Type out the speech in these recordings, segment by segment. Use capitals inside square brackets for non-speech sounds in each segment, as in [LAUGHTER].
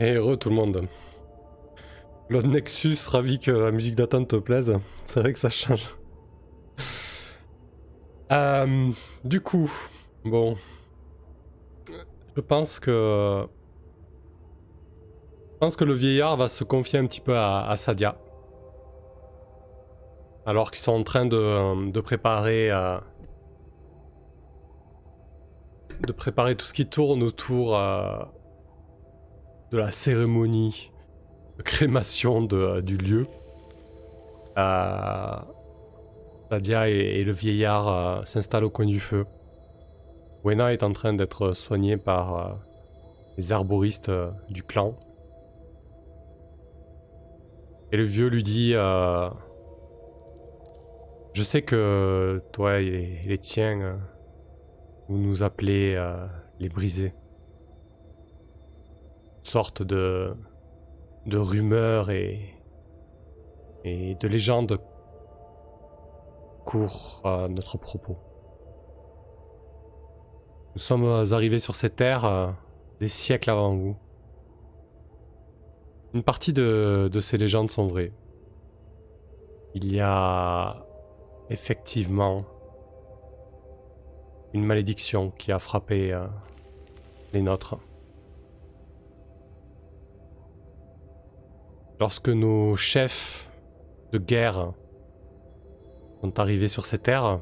Et heureux tout le monde. Le Nexus, ravi que la musique d'attente te plaise. C'est vrai que ça change. Euh, du coup, bon. Je pense que. Je pense que le vieillard va se confier un petit peu à, Sadia. Alors qu'ils sont en train de, préparer. Euh, de préparer tout ce qui tourne autour. Euh, de la cérémonie de crémation de, du lieu. Euh, et, le vieillard euh, s'installent au coin du feu. Wena est en train d'être soignée par euh, les arboristes euh, du clan. Et le vieux lui dit Je sais que toi et les tiens, vous nous appelez les brisés sorte de, de rumeurs et, de légendes courent à notre propos. Nous sommes arrivés sur ces terres euh, des siècles avant vous. Une partie de, de ces légendes sont vraies. Il y a effectivement une malédiction qui a frappé euh, les nôtres. Lorsque nos chefs de guerre sont arrivés sur ces terres,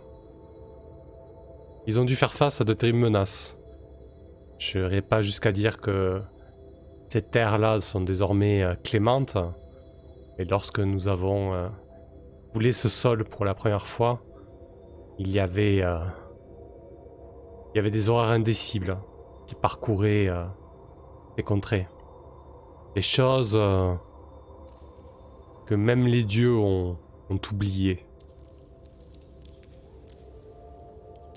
ils ont dû faire face à de terribles menaces. Je n'irai pas jusqu'à dire que ces terres-là sont désormais euh, clémentes, et lorsque nous avons euh, boulé ce sol pour la première fois, il y avait, euh, des horreurs indécibles qui parcouraient les contrées. Des choses même les dieux ont, oublié.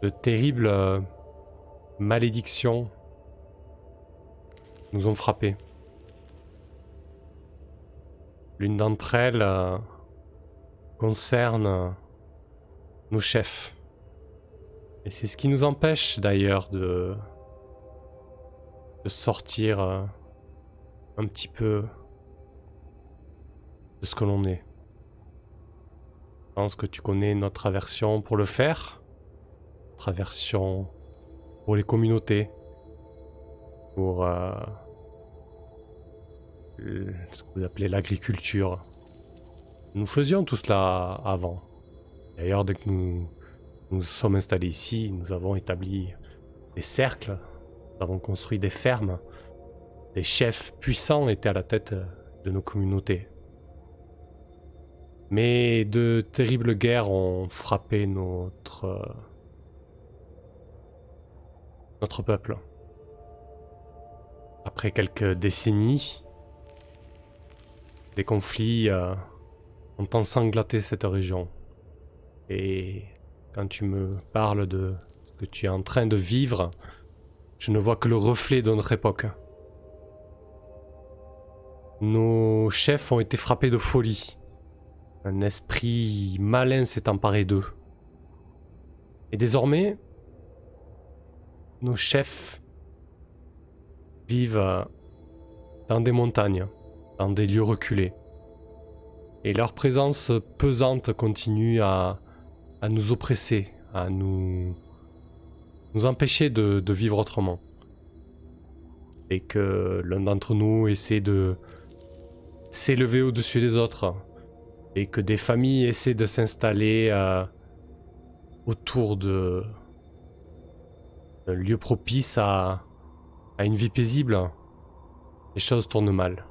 De terribles euh, malédictions nous ont frappés. L'une d'entre elles euh, concerne euh, nos chefs. Et c'est ce qui nous empêche d'ailleurs de sortir un petit peu de ce que l'on est. Je pense que tu connais notre aversion pour le faire, notre aversion pour les communautés, pour euh, ce que vous appelez l'agriculture. Nous faisions tout cela avant. D'ailleurs, dès que nous nous sommes installés ici, nous avons établi des cercles, nous avons construit des fermes. Des chefs puissants étaient à la tête de nos communautés. Mais de terribles guerres ont frappé notre notre peuple. Après quelques décennies, des conflits euh, ont ensanglanté cette région. Et quand tu me parles de ce que tu es en train de vivre, je ne vois que le reflet de notre époque. Nos chefs ont été frappés de folie. Un esprit malin s'est emparé d'eux. Et désormais, nos chefs vivent dans des montagnes, dans des lieux reculés. Et leur présence pesante continue à, nous oppresser, à nous, nous empêcher de vivre autrement. Et que l'un d'entre nous essaie de s'élever au-dessus des autres, et que des familles essaient de s'installer euh, autour de d'un lieu propice à, une vie paisible, les choses tournent mal.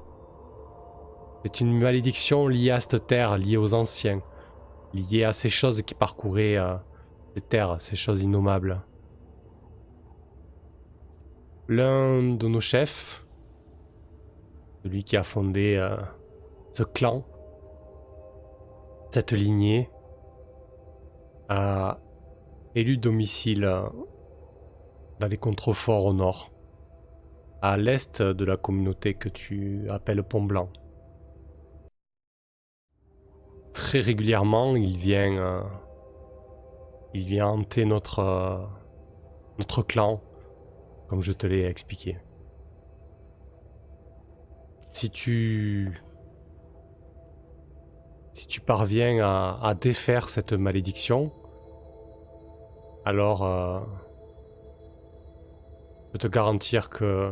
C'est une malédiction liée à cette terre, liée aux anciens, liée à ces choses qui parcouraient euh, ces terres, ces choses innommables. L'un de nos chefs, celui qui a fondé euh, ce clan, cette lignée a élu domicile dans les contreforts au nord, à l'est de la communauté que tu appelles Pont Blanc. Très régulièrement, il vient, euh, il vient hanter notre, euh, notre clan, comme je te l'ai expliqué. si tu si tu parviens à, défaire cette malédiction, alors euh, je peux te garantir que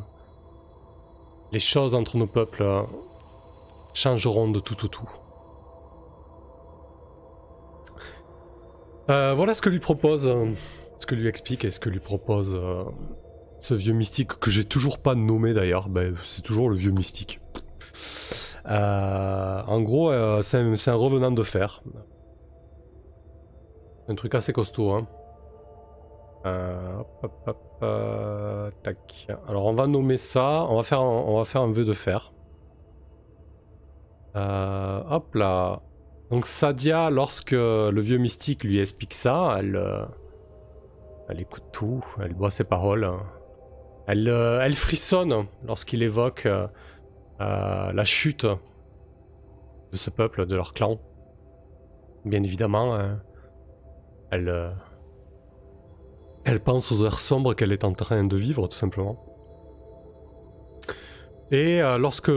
les choses entre nos peuples euh, changeront de tout au tout. Euh, voilà ce que lui propose, ce que lui explique et ce que lui propose ce vieux mystique que j'ai toujours pas nommé d'ailleurs. Ben, c'est toujours le vieux mystique. Euh, en gros, euh, c'est un, revenant de fer. Un truc assez costaud. Hein. Euh, tac. Alors on va nommer ça. On va faire un, on va faire un vœu de fer. hop là. Donc Sadia, lorsque le vieux mystique lui explique ça, elle, elle écoute tout, elle boit ses paroles. Elle, elle frissonne lorsqu'il évoque euh, la chute de ce peuple, de leur clan. Bien évidemment, hein. elle, euh, elle pense aux heures sombres qu'elle est en train de vivre, tout simplement. Et euh, lorsque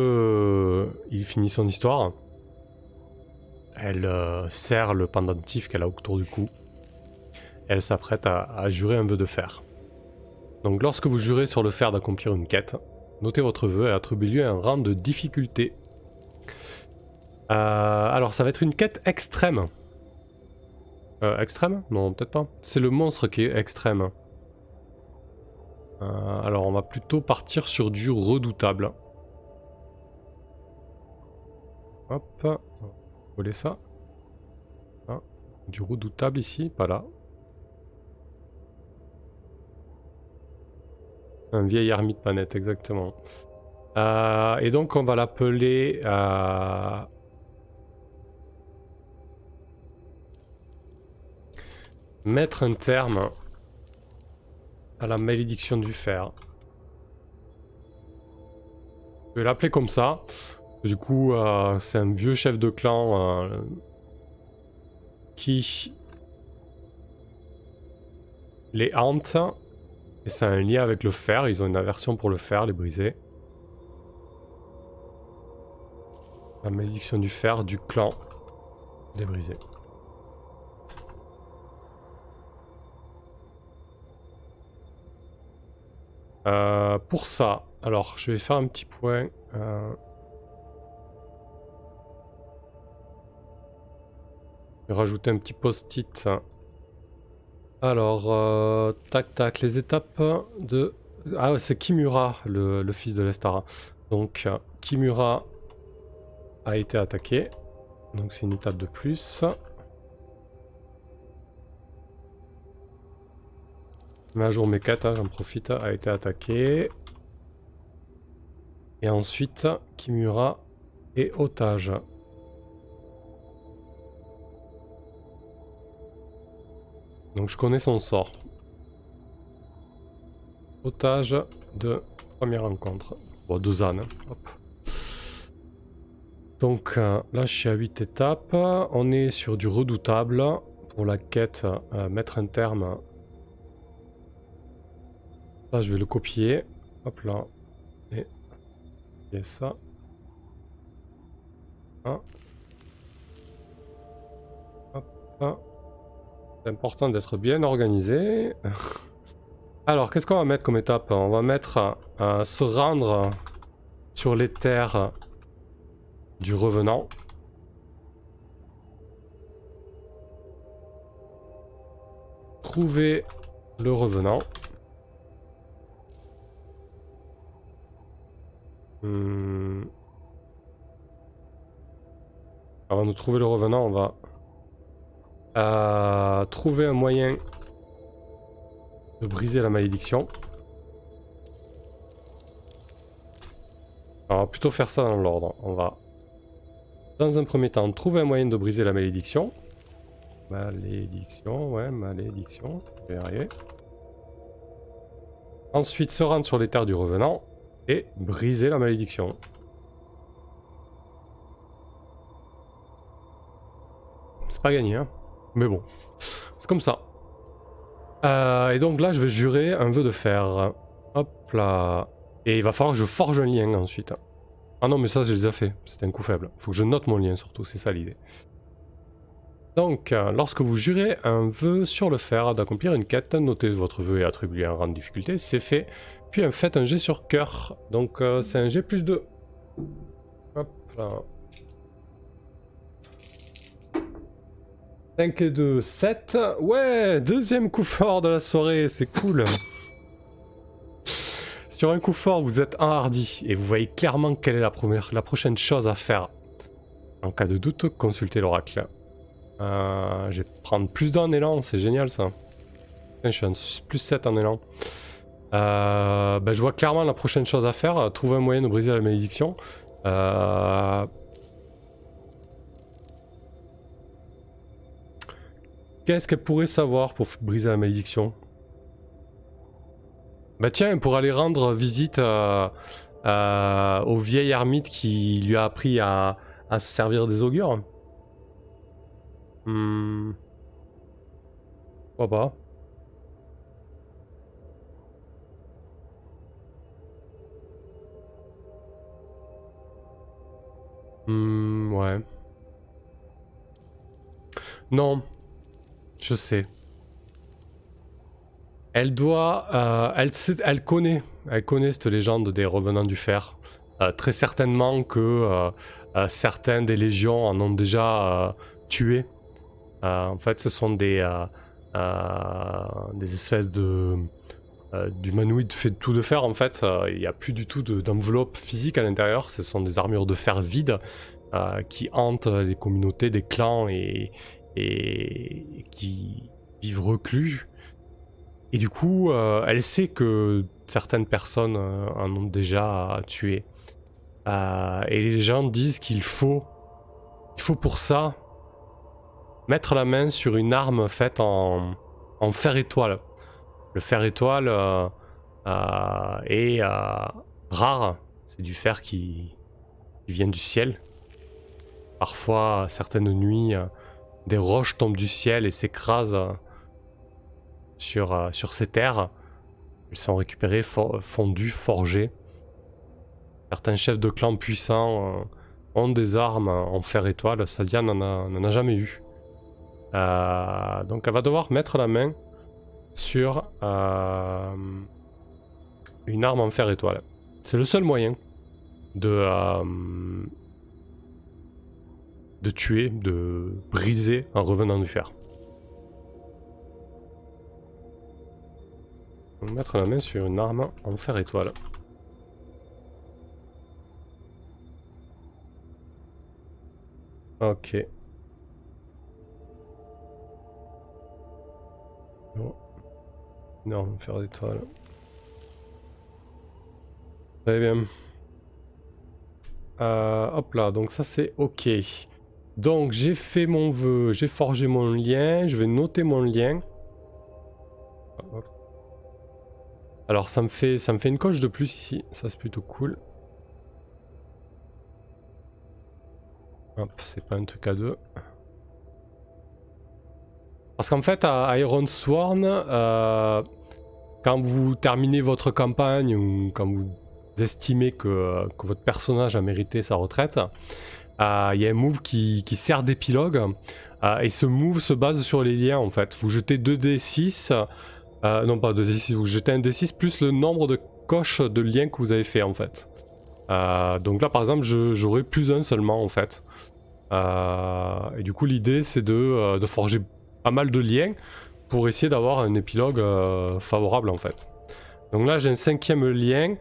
il finit son histoire, elle serre le pendentif qu'elle a autour du cou. Elle s'apprête à, à jurer un vœu de fer. Donc lorsque vous jurez sur le fer d'accomplir une quête, Notez votre vœu et attribuez-lui un rang de difficulté. Euh, alors, ça va être une quête extrême. Euh, extrême? Non, peut-être pas. C'est le monstre qui est extrême. Euh, alors, on va plutôt partir sur du redoutable. Hop. Voler ça. Ah, du redoutable ici, pas là. Un vieil ermite planète, exactement. Euh, et donc on va l'appeler... Euh, mettre un terme à la malédiction du fer. Je vais l'appeler comme ça. Du coup, euh, c'est un vieux chef de clan qui les hante et c'est un lien avec le fer, ils ont une aversion pour le fer, les briser. La malédiction du fer du clan des brisés. Euh, pour ça, alors je vais faire un petit point. Euh... Je vais rajouter un petit post-it alors, euh, tac tac, les étapes de... Ah c'est Kimura, le, fils de Lestara. Donc, Kimura a été attaqué. Donc c'est une étape de plus. Mais à jour mes 4, hein, j'en profite, a été attaqué. Et ensuite, Kimura est otage. Donc je connais son sort. Otage de première rencontre. Bon, deux ânes. Hop. Donc euh, là, je suis à 8 étapes. On est sur du redoutable pour la quête euh, mettre un terme. Là, je vais le copier. Hop là. Et, et ça. Ah. Hop. là. C'est important d'être bien organisé. [LAUGHS] Alors, qu'est-ce qu'on va mettre comme étape? On va mettre se rendre sur les terres du revenant. Trouver le revenant. Hmm. Avant de trouver le revenant, on va à trouver un moyen de briser la malédiction. Alors, on va plutôt faire ça dans l'ordre. On va, dans un premier temps, trouver un moyen de briser la malédiction. Malédiction, ouais, malédiction. Je. Ensuite, se rendre sur les terres du revenant et briser la malédiction. C'est pas gagné, hein. Mais bon, c'est comme ça. Euh, et donc là, je vais jurer un vœu de fer. Hop là. Et il va falloir que je forge un lien ensuite. Ah non, mais ça, j'ai déjà fait. C'était un coup faible. Faut que je note mon lien, surtout. C'est ça l'idée. Donc, euh, lorsque vous jurez un vœu sur le fer d'accomplir une quête, notez votre vœu et attribuez un rang de difficulté. C'est fait. Puis faites un jet sur cœur. Donc, euh, c'est un G plus 2. Hop là. 5 et 2, 7. Ouais, deuxième coup fort de la soirée, c'est cool. Sur un coup fort, vous êtes enhardi et vous voyez clairement quelle est la, première, la prochaine chose à faire. En cas de doute, consultez l'oracle. Euh, je vais prendre plus d'un élan, c'est génial ça. Je suis plus 7 en élan. Euh, ben, je vois clairement la prochaine chose à faire, trouver un moyen de briser la malédiction. Euh, qu'est-ce qu'elle pourrait savoir pour briser la malédiction? Bah tiens, pour aller rendre visite euh, euh, au vieil ermite qui lui a appris à, se servir des augures. Hmm. Pourquoi pas Hmm, ouais. Non. Je sais. Elle doit, euh, elle, elle connaît, elle connaît cette légende des revenants du fer. Euh, très certainement que euh, certains des légions en ont déjà tué. en fait, ce sont des, des espèces de d'humanoïdes fait tout de fer. En fait, il n'y a plus du tout d'enveloppe physique à l'intérieur. Ce sont des armures de fer vides qui hantent les communautés, des clans et, et qui vivent reclus et du coup, euh, elle sait que certaines personnes euh, en ont déjà tué. Euh, et les gens disent qu'il faut, il faut pour ça mettre la main sur une arme faite en, en fer étoile. Le fer étoile est rare. C'est du fer qui, qui, vient du ciel. Parfois, certaines nuits, des roches tombent du ciel et s'écrasent sur, euh, sur ces terres. Elles sont récupérées, fondues, forgées. Certains chefs de clans puissants euh, ont des armes en fer étoile. Sadia n'en a, jamais eu. Euh, donc elle va devoir mettre la main sur une arme en fer étoile. C'est le seul moyen de, de tuer, de briser en revenant du fer. mettre la main sur une arme en fer étoile. Ok. Non. Non, fer étoile. Très bien. Euh, hop là, donc ça c'est ok. Donc j'ai fait mon vœu, j'ai forgé mon lien, je vais noter mon lien. Alors ça me fait ça me fait une coche de plus ici, ça c'est plutôt cool. Hop, c'est pas un truc à deux. Parce qu'en fait à Iron Sworn, euh, quand vous terminez votre campagne ou quand vous estimez que, votre personnage a mérité sa retraite, euh, il y a un move qui, sert d'épilogue. Euh, et ce move se base sur les liens en fait. Vous jetez 2d6 euh, non, pas 2d6, vous jetez un d6 plus le nombre de coches de liens que vous avez fait en fait. Donc là par exemple j'aurai plus un seulement en fait. Et du coup l'idée c'est de, forger pas mal de liens pour essayer d'avoir un épilogue favorable en fait. Donc là j'ai un cinquième lien.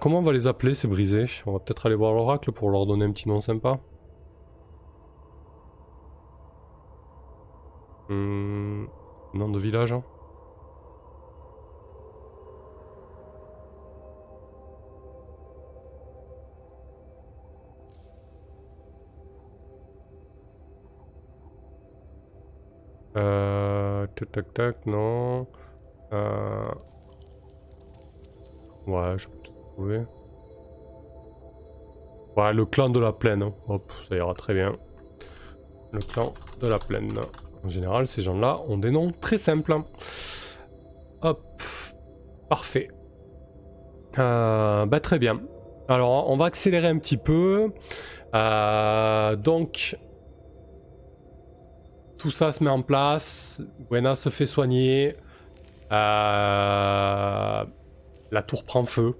comment on va les appeler ces brisés? On va peut-être aller voir l'oracle pour leur donner un petit nom sympa. Hmm, nom de village hein. Euh, tac tac tac, non. Euh... Ouais, je peux trouver. Ouais, le clan de la plaine. Hein. Hop, ça ira très bien. Le clan de la plaine. En général, ces gens-là ont des noms très simples. Hein. Hop, parfait. Euh, bah très bien. Alors, on va accélérer un petit peu. Euh, donc, tout ça se met en place. Buena se fait soigner. Euh, la tour prend feu.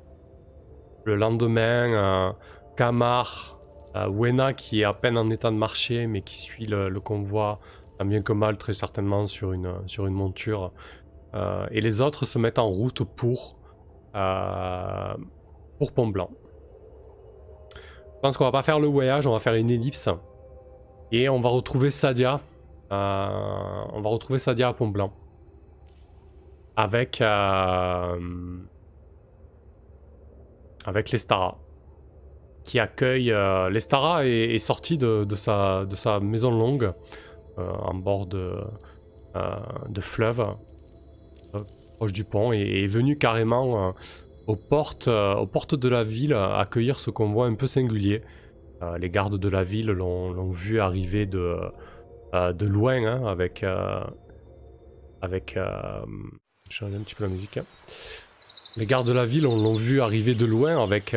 Le lendemain, euh, Kamar, Wena qui est à peine en état de marcher mais qui suit le, convoi, tant bien que mal très certainement sur une, monture. et les autres se mettent en route pour, pour Pont Blanc. Je pense qu'on va pas faire le voyage, on va faire une ellipse. Et on va retrouver Sadia. Euh, on va retrouver Sadia à Pont Blanc. Avec... Euh, avec l'Estara. Qui accueille... Euh, L'Estara est, sorti de, sa, de sa maison longue. en bord de, de fleuve. proche du pont. Et est venu carrément aux portes, euh, de la ville accueillir ce convoi un peu singulier. Euh, les gardes de la ville l'ont vu arriver de, euh, de loin hein, avec... avec je regarde un petit peu la musique. Hein. Les gardes de la ville l'ont vu arriver de loin avec...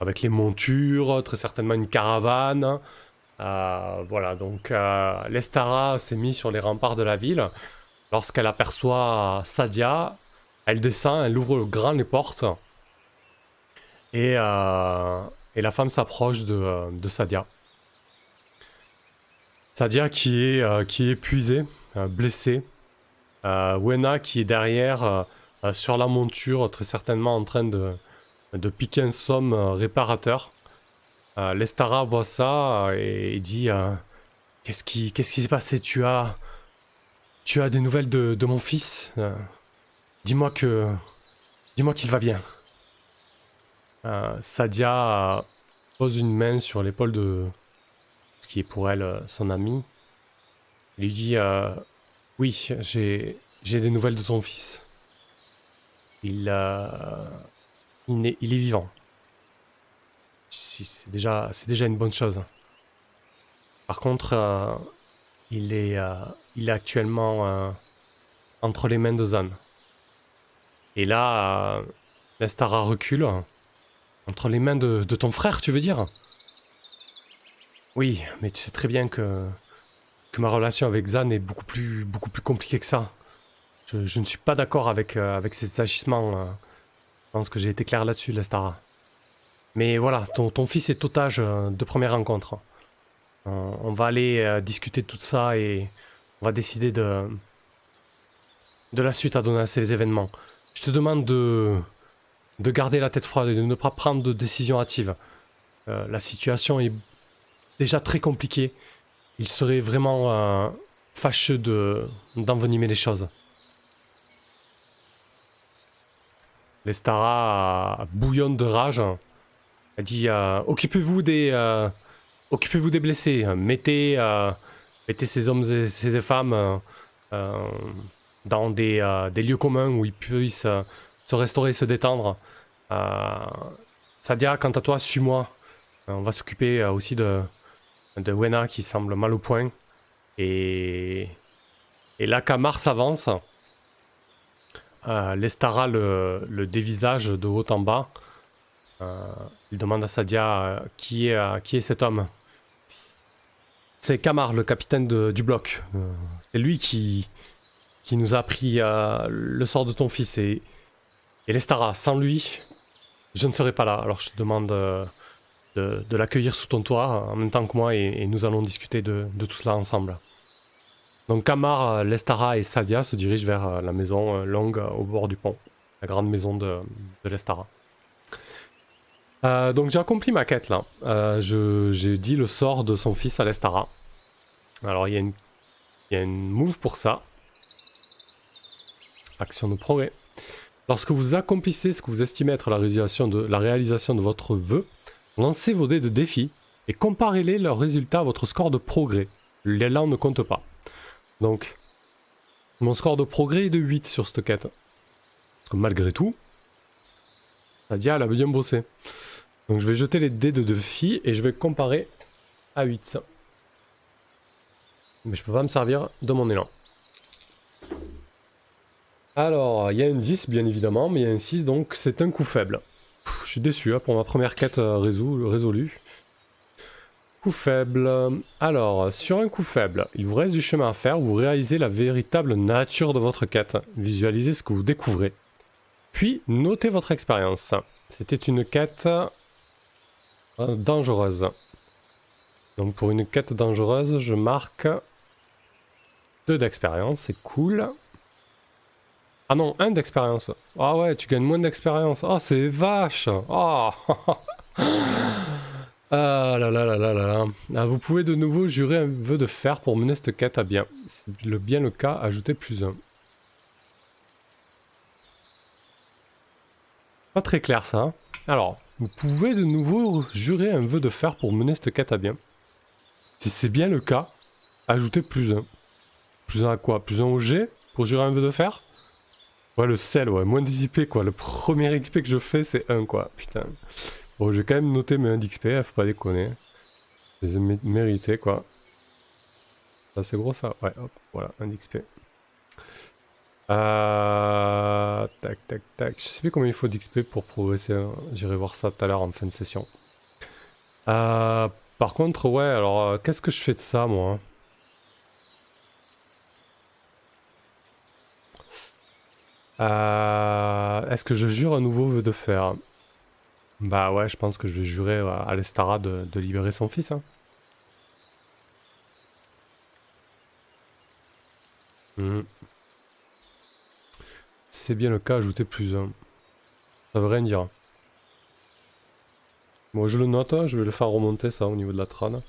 avec les montures, très certainement une caravane. voilà, donc l'Estara s'est mis sur les remparts de la ville. Lorsqu'elle aperçoit Sadia, elle descend, elle ouvre grand les portes. Et, euh, la femme s'approche de, euh, de, Sadia. Sadia qui est, euh, qui est épuisée, blessée. Wena qui est derrière sur la monture, très certainement en train de, de piquer un somme réparateur. Lestara voit ça et, dit Qu'est-ce qui qui s'est passé? Tu as tu as des nouvelles de, de mon fils Dis-moi que. Dis-moi qu'il va bien. Euh, Sadia pose une main sur l'épaule de. Ce qui est pour elle euh, son ami. Elle lui dit euh, Oui, j'ai, des nouvelles de ton fils. Il, il, est, il est vivant. C'est déjà, déjà une bonne chose. Par contre, il, est, il est actuellement entre les mains de Zan. Et là, l'Estara recule. Entre les mains de, ton frère, tu veux dire? Oui, mais tu sais très bien que, que ma relation avec Zan est beaucoup plus, compliquée que ça. Je, ne suis pas d'accord avec, euh, ces agissements. Euh. Je pense que j'ai été clair là-dessus, l'Estara. Mais voilà, ton, fils est otage euh, de première rencontre. On va aller discuter de tout ça et on va décider de, la suite à donner à ces événements. Je te demande de, de garder la tête froide et de ne pas prendre de décision hâtive. Euh, la situation est déjà très compliquée. Il serait vraiment euh, fâcheux de, d'envenimer les choses. L'Estara bouillonne de rage. Elle dit euh, Occupez-vous des, occupez-vous des blessés. Mettez, mettez ces hommes et ces femmes dans des, des, lieux communs où ils puissent se restaurer, se détendre. Euh, Sadia, quant à toi, suis-moi. Euh, on va s'occuper euh, aussi de, de Wena qui semble mal au point. Et, et là, Kamar s'avance. L'Estara le, le, dévisage de haut en bas. il demande à Sadia qui, est, qui est cet homme? C'est Kamar, le capitaine du bloc. c'est lui qui, nous a appris le sort de ton fils. Et, et l'Estara, sans lui, je ne serai pas là. Alors je te demande euh, de, l'accueillir sous ton toit en même temps que moi et, nous allons discuter de, tout cela ensemble. Donc Kamar, euh, Lestara et Sadia se dirigent vers euh, la maison longue au bord du pont, la grande maison de, Lestara. donc j'ai accompli ma quête là. j'ai dit le sort de son fils à Lestara. Alors il y, a une move pour ça. Action de progrès. Lorsque vous accomplissez ce que vous estimez être la de, la réalisation de votre vœu, lancez vos dés de défi et comparez-les leurs résultats à votre score de progrès. L'élan ne compte pas. Donc, mon score de progrès est de 8 sur cette quête. Parce que malgré tout, Nadia, elle a bien bossé. Donc je vais jeter les dés de défi et je vais comparer à 8. Mais je peux pas me servir de mon élan. Alors, il y a un 10 bien évidemment, mais il y a un 6 donc c'est un coup faible. Je suis déçu hein, pour ma première quête euh, résolue. Coup faible. Alors, sur un coup faible, il vous reste du chemin à faire, vous réalisez la véritable nature de votre quête. Visualisez ce que vous découvrez. Puis, notez votre expérience. C'était une quête euh, dangereuse. Donc pour une quête dangereuse, je marque 2 d'expérience, c'est cool. Ah non, 1 d'expérience. Ah ouais, tu gagnes moins d'expérience. Ah, c'est vache. Ah. [LAUGHS] ah là là là là là ah, vous pouvez de nouveau jurer un vœu de fer pour mener cette quête à bien. C'est le bien le cas, ajoutez plus 1. Pas très clair ça. Hein. Alors, vous pouvez de nouveau jurer un vœu de fer pour mener cette quête à bien. Si c'est bien le cas, ajoutez plus 1. Plus 1 à quoi? Plus 1 au G pour jurer un vœu de fer? Ouais, le sel, ouais, moins d'XP quoi. Le premier XP que je fais, c'est 1 quoi. Putain. Bon, j'ai quand même noté mes 1 d'XP, faut pas déconner. Je les ai mérités quoi. Ça, c'est gros ça Ouais, hop, voilà, 1 d'XP. Euh... Tac, tac, tac. Je sais plus combien il faut d'XP pour progresser. Hein. J'irai voir ça tout à l'heure en fin de session. Euh... Par contre, ouais, alors, euh, qu'est-ce que je fais de ça, moi Euh, Est-ce que je jure un nouveau de fer Bah ouais, je pense que je vais jurer à l'Estara de, libérer son fils. Hein. Hmm. C'est bien le cas, ajouter plus. Ça veut rien dire. Bon, je le note, hein, je vais le faire remonter ça au niveau de la trane.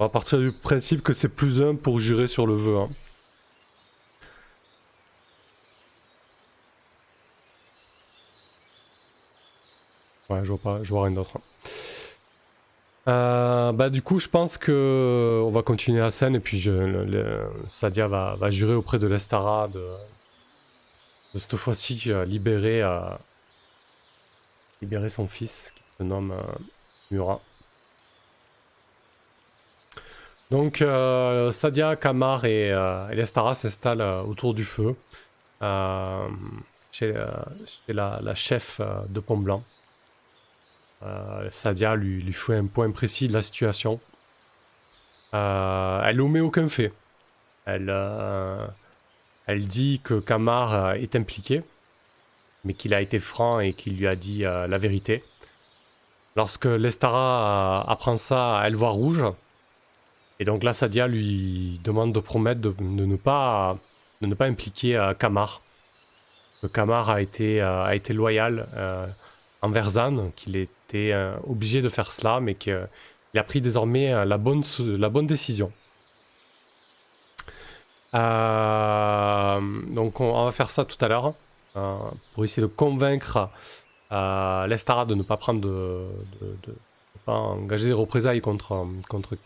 On va partir du principe que c'est plus un pour jurer sur le vœu. Hein. Ouais, je vois pas, je vois rien d'autre. Hein. Euh, bah du coup, je pense que on va continuer la scène et puis Sadia va, jurer auprès de l'Estara de, cette fois-ci euh, libérer, euh, libérer son fils qui se nomme Murat. Donc euh, Sadia, Kamar et, euh, Lestara s'installent euh, autour du feu chez, la, chef de Pont Blanc. Sadia lui, fait un point précis de la situation. elle omet aucun fait. Elle, elle dit que Kamar est impliqué, mais qu'il a été franc et qu'il lui a dit la vérité. Lorsque Lestara apprend ça, elle voit rouge. Et donc là, Sadia lui demande de promettre de, ne, pas, de ne pas impliquer euh, Kamar. Kamar a été, euh, a été loyal euh, envers Zan, qu'il était obligé de faire cela, mais qu'il a pris désormais la, bonne, la bonne décision. donc on, va faire ça tout à l'heure pour essayer de convaincre l'Estara de ne pas prendre de, engager des représailles contre, contre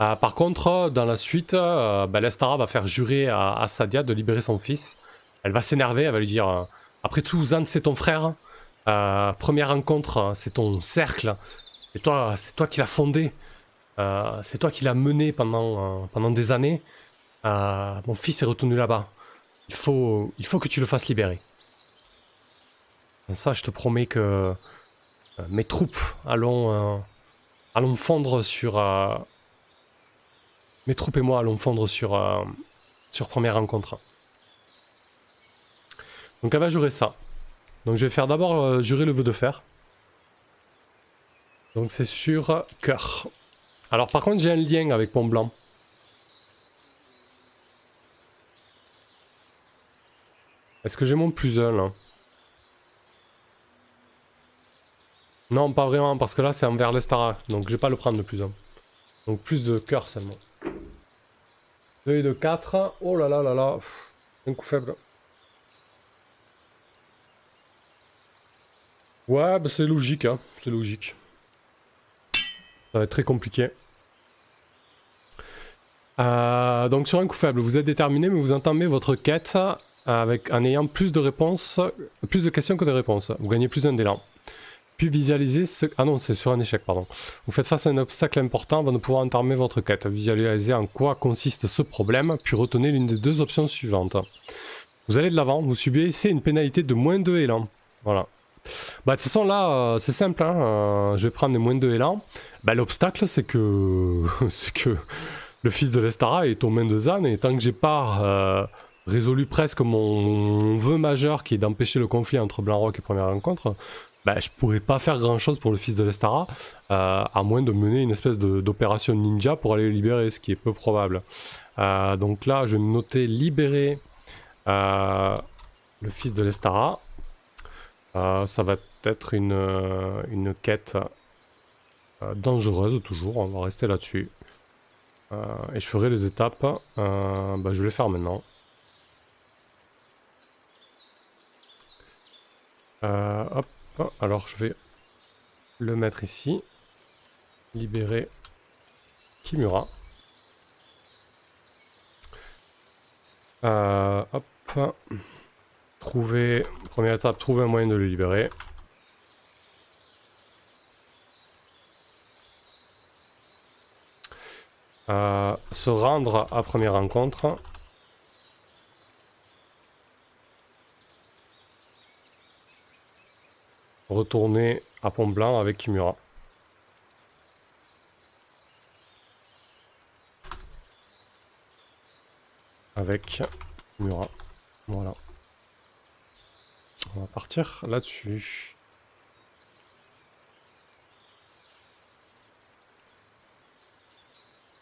Euh, par contre, dans la suite, euh, ben, Lestara va faire jurer à, Sadia de libérer son fils. Elle va s'énerver, elle va lui dire euh, Après tout, Zan, c'est ton frère. première rencontre, c'est ton cercle. C'est toi, c'est toi qui l'as fondé. c'est toi qui l'as mené pendant, des années. mon fils est retourné là-bas. Il faut, il faut que tu le fasses libérer. Ça, je te promets que mes troupes allons allons fondre sur. Euh, mes troupes et moi allons fondre sur, euh, sur première rencontre. Donc elle va jurer ça. Donc je vais faire d'abord euh, jurer le vœu de fer. Donc c'est sur cœur. Alors par contre j'ai un lien avec Pont Blanc. Est-ce que j'ai mon plus là Non, pas vraiment, parce que là, c'est envers l'Estara. Donc, je vais pas le prendre de plus 1. Donc, plus de cœur seulement. 2 de 4. Oh là là là là. un coup faible. Ouais, bah c'est logique, hein. C'est logique. Ça va être très compliqué. Euh, donc sur un coup faible, vous êtes déterminé, mais vous entamez votre quête avec, en ayant plus de réponses, plus de questions que de réponses. Vous gagnez plus d'un d'élan. Puis visualiser ce... Ah non, c'est sur un échec, pardon. Vous faites face à un obstacle important avant de pouvoir entamer votre quête. Visualisez en quoi consiste ce problème, puis retenez l'une des deux options suivantes. Vous allez de l'avant, vous subissez une pénalité de moins 2 élans. Voilà. Bah de toute façon là, euh, c'est simple, hein. euh, je vais prendre les moins 2 élans. Bah l'obstacle c'est que... [LAUGHS] c'est que le fils de l'Estara est aux mains de Zan, et tant que j'ai pas... Euh, résolu presque mon vœu majeur qui est d'empêcher le conflit entre Blanc-Rock et Première Rencontre, bah, je pourrais pas faire grand chose pour le fils de l'Estara, euh, à moins de mener une espèce d'opération ninja pour aller le libérer, ce qui est peu probable. Euh, donc là, je vais noter libérer euh, le fils de l'Estara. ça va être une, une quête dangereuse, toujours, on va rester là-dessus. et je ferai les étapes, bah, je vais les faire maintenant. hop. Alors je vais le mettre ici. Libérer Kimura. Euh, hop. Trouver. Première étape, trouver un moyen de le libérer. Euh, se rendre à première rencontre. Retourner à Pont Blanc avec Kimura. Avec Kimura. Voilà. On va partir là-dessus.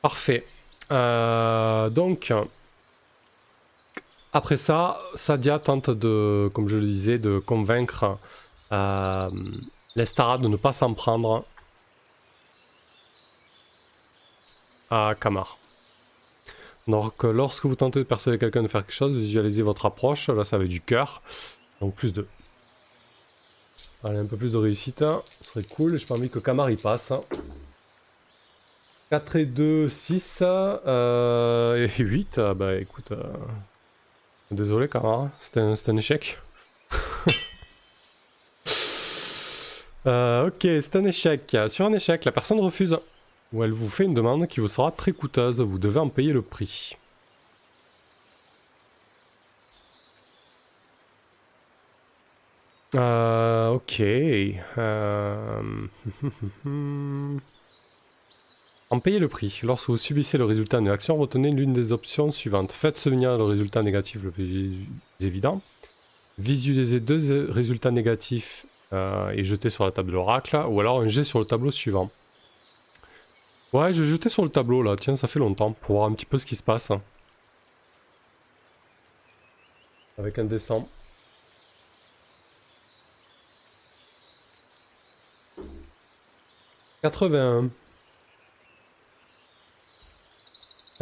Parfait. Euh, donc, après ça, Sadia tente de, comme je le disais, de convaincre euh, L'Estara de ne pas s'en prendre à Kamar. Donc lorsque vous tentez de persuader quelqu'un de faire quelque chose, visualisez votre approche. Là ça va du cœur. Donc plus de... Allez, un peu plus de réussite. Ce serait cool. J'ai pas envie que Kamar y passe. 4 et 2, 6 euh, et 8. Ah bah écoute... Euh, désolé Kamar, c'était un, un échec. Euh, ok, c'est un échec. Sur un échec, la personne refuse. Ou elle vous fait une demande qui vous sera très coûteuse. Vous devez en payer le prix. Euh, ok. Euh... [LAUGHS] en payer le prix. Lorsque vous subissez le résultat d'une action, retenez l'une des options suivantes. Faites souvenir le résultat négatif le plus évident. Visualisez deux résultats négatifs euh, et jeter sur la table de l'oracle, ou alors un jet sur le tableau suivant. Ouais, je vais jeter sur le tableau là, tiens, ça fait longtemps, pour voir un petit peu ce qui se passe. Avec un descend. « 81.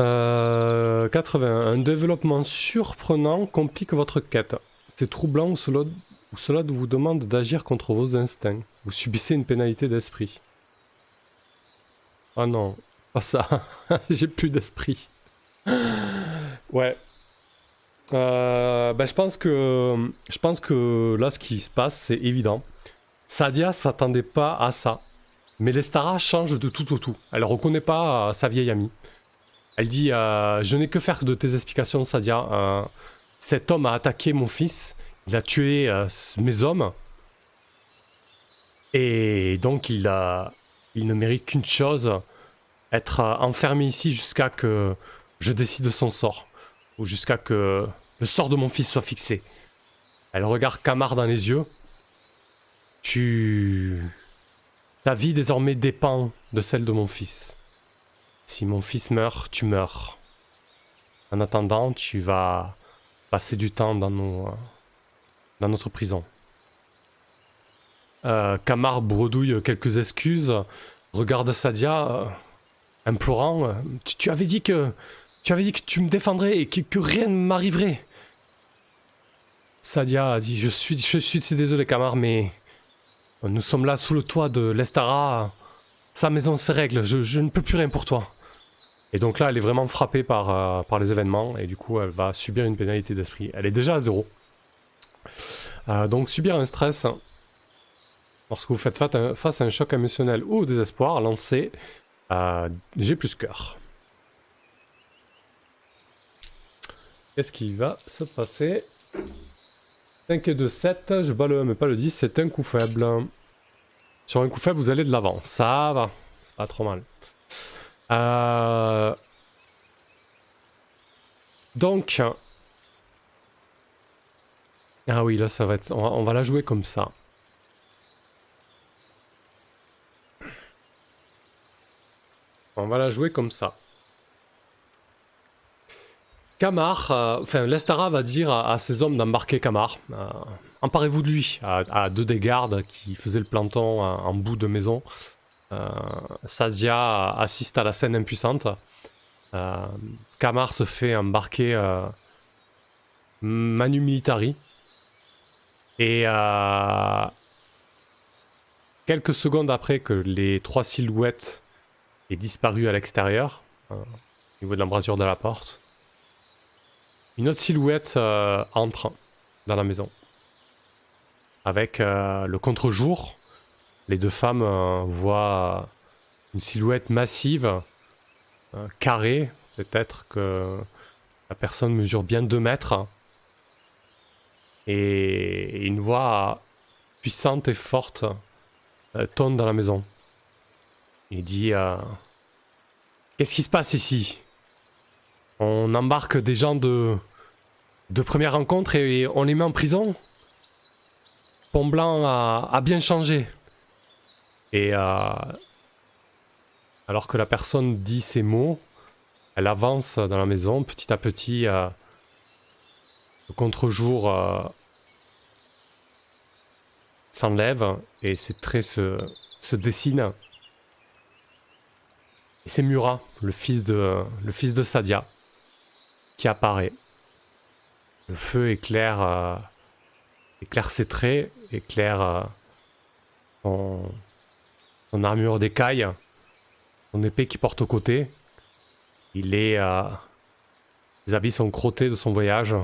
Euh, 81. Un développement surprenant complique votre quête. C'est troublant ou cela ou cela vous demande d'agir contre vos instincts. Vous subissez une pénalité d'esprit. Ah non, pas ça. [LAUGHS] J'ai plus d'esprit. [GASPS] ouais. Euh, ben je pense que je là ce qui se passe c'est évident. Sadia s'attendait pas à ça. Mais l'Estara change de tout au tout. Elle reconnaît pas euh, sa vieille amie. Elle dit euh, Je n'ai que faire de tes explications, Sadia. cet homme a attaqué mon fils il a tué euh, mes hommes. Et donc il, ne mérite qu'une chose, être euh, enfermé ici jusqu'à que je décide de son sort. Ou jusqu'à que le sort de mon fils soit fixé. Elle regarde Kamar dans les yeux. Tu... Ta vie désormais dépend de celle de mon fils. Si mon fils meurt, tu meurs. En attendant, tu vas passer du temps dans nos, dans notre prison. Euh, Kamar bredouille quelques excuses, regarde Sadia, euh, implorant. Euh, tu, avais dit que tu avais dit que tu me défendrais et que, rien ne m'arriverait. Sadia dit Je suis, je suis désolé, Kamar, mais nous sommes là sous le toit de l'Estara. Sa maison, ses règles, je, je, ne peux plus rien pour toi. Et donc là, elle est vraiment frappée par, par les événements et du coup, elle va subir une pénalité d'esprit. Elle est déjà à zéro. Euh, donc subir un stress. Lorsque vous faites face à un choc émotionnel ou au désespoir, lancez euh, G plus cœur. Qu'est-ce qui va se passer? 5 et 2, 7. Je bats le 1 mais pas le 10. C'est un coup faible. Sur un coup faible, vous allez de l'avant. Ça va. C'est pas trop mal. Euh... Donc. Ah oui, là, ça va être. on va la jouer comme ça. On va la jouer comme ça. Kamar, euh, enfin l'Estara va dire à, ses hommes d'embarquer Kamar. Euh, emparez-vous de lui, à, deux des gardes qui faisaient le planton en, bout de maison. Euh, Sadia assiste à la scène impuissante. Kamar se fait embarquer Manu Militari. Et quelques secondes après que les trois silhouettes est disparu à l'extérieur, euh, au niveau de l'embrasure de la porte. Une autre silhouette euh, entre dans la maison. Avec euh, le contre-jour, les deux femmes voient une silhouette massive, carrée, peut-être que la personne mesure bien 2 mètres, et une voix puissante et forte tonne dans la maison. Il dit euh, Qu'est-ce qui se passe ici? On embarque des gens de, de première rencontre et, on les met en prison? Pont Blanc a, bien changé. Et euh, alors que la personne dit ces mots, elle avance dans la maison petit à petit. Euh, contre-jour s'enlève et ses traits se, se dessinent. Et c'est Murat, le fils de, le fils de Sadia, qui apparaît. Le feu éclaire, euh, éclaire ses traits, éclaire euh, son, armure d'écaille, son épée qui porte au côté. Il est. Euh, les habits sont crottés de son voyage.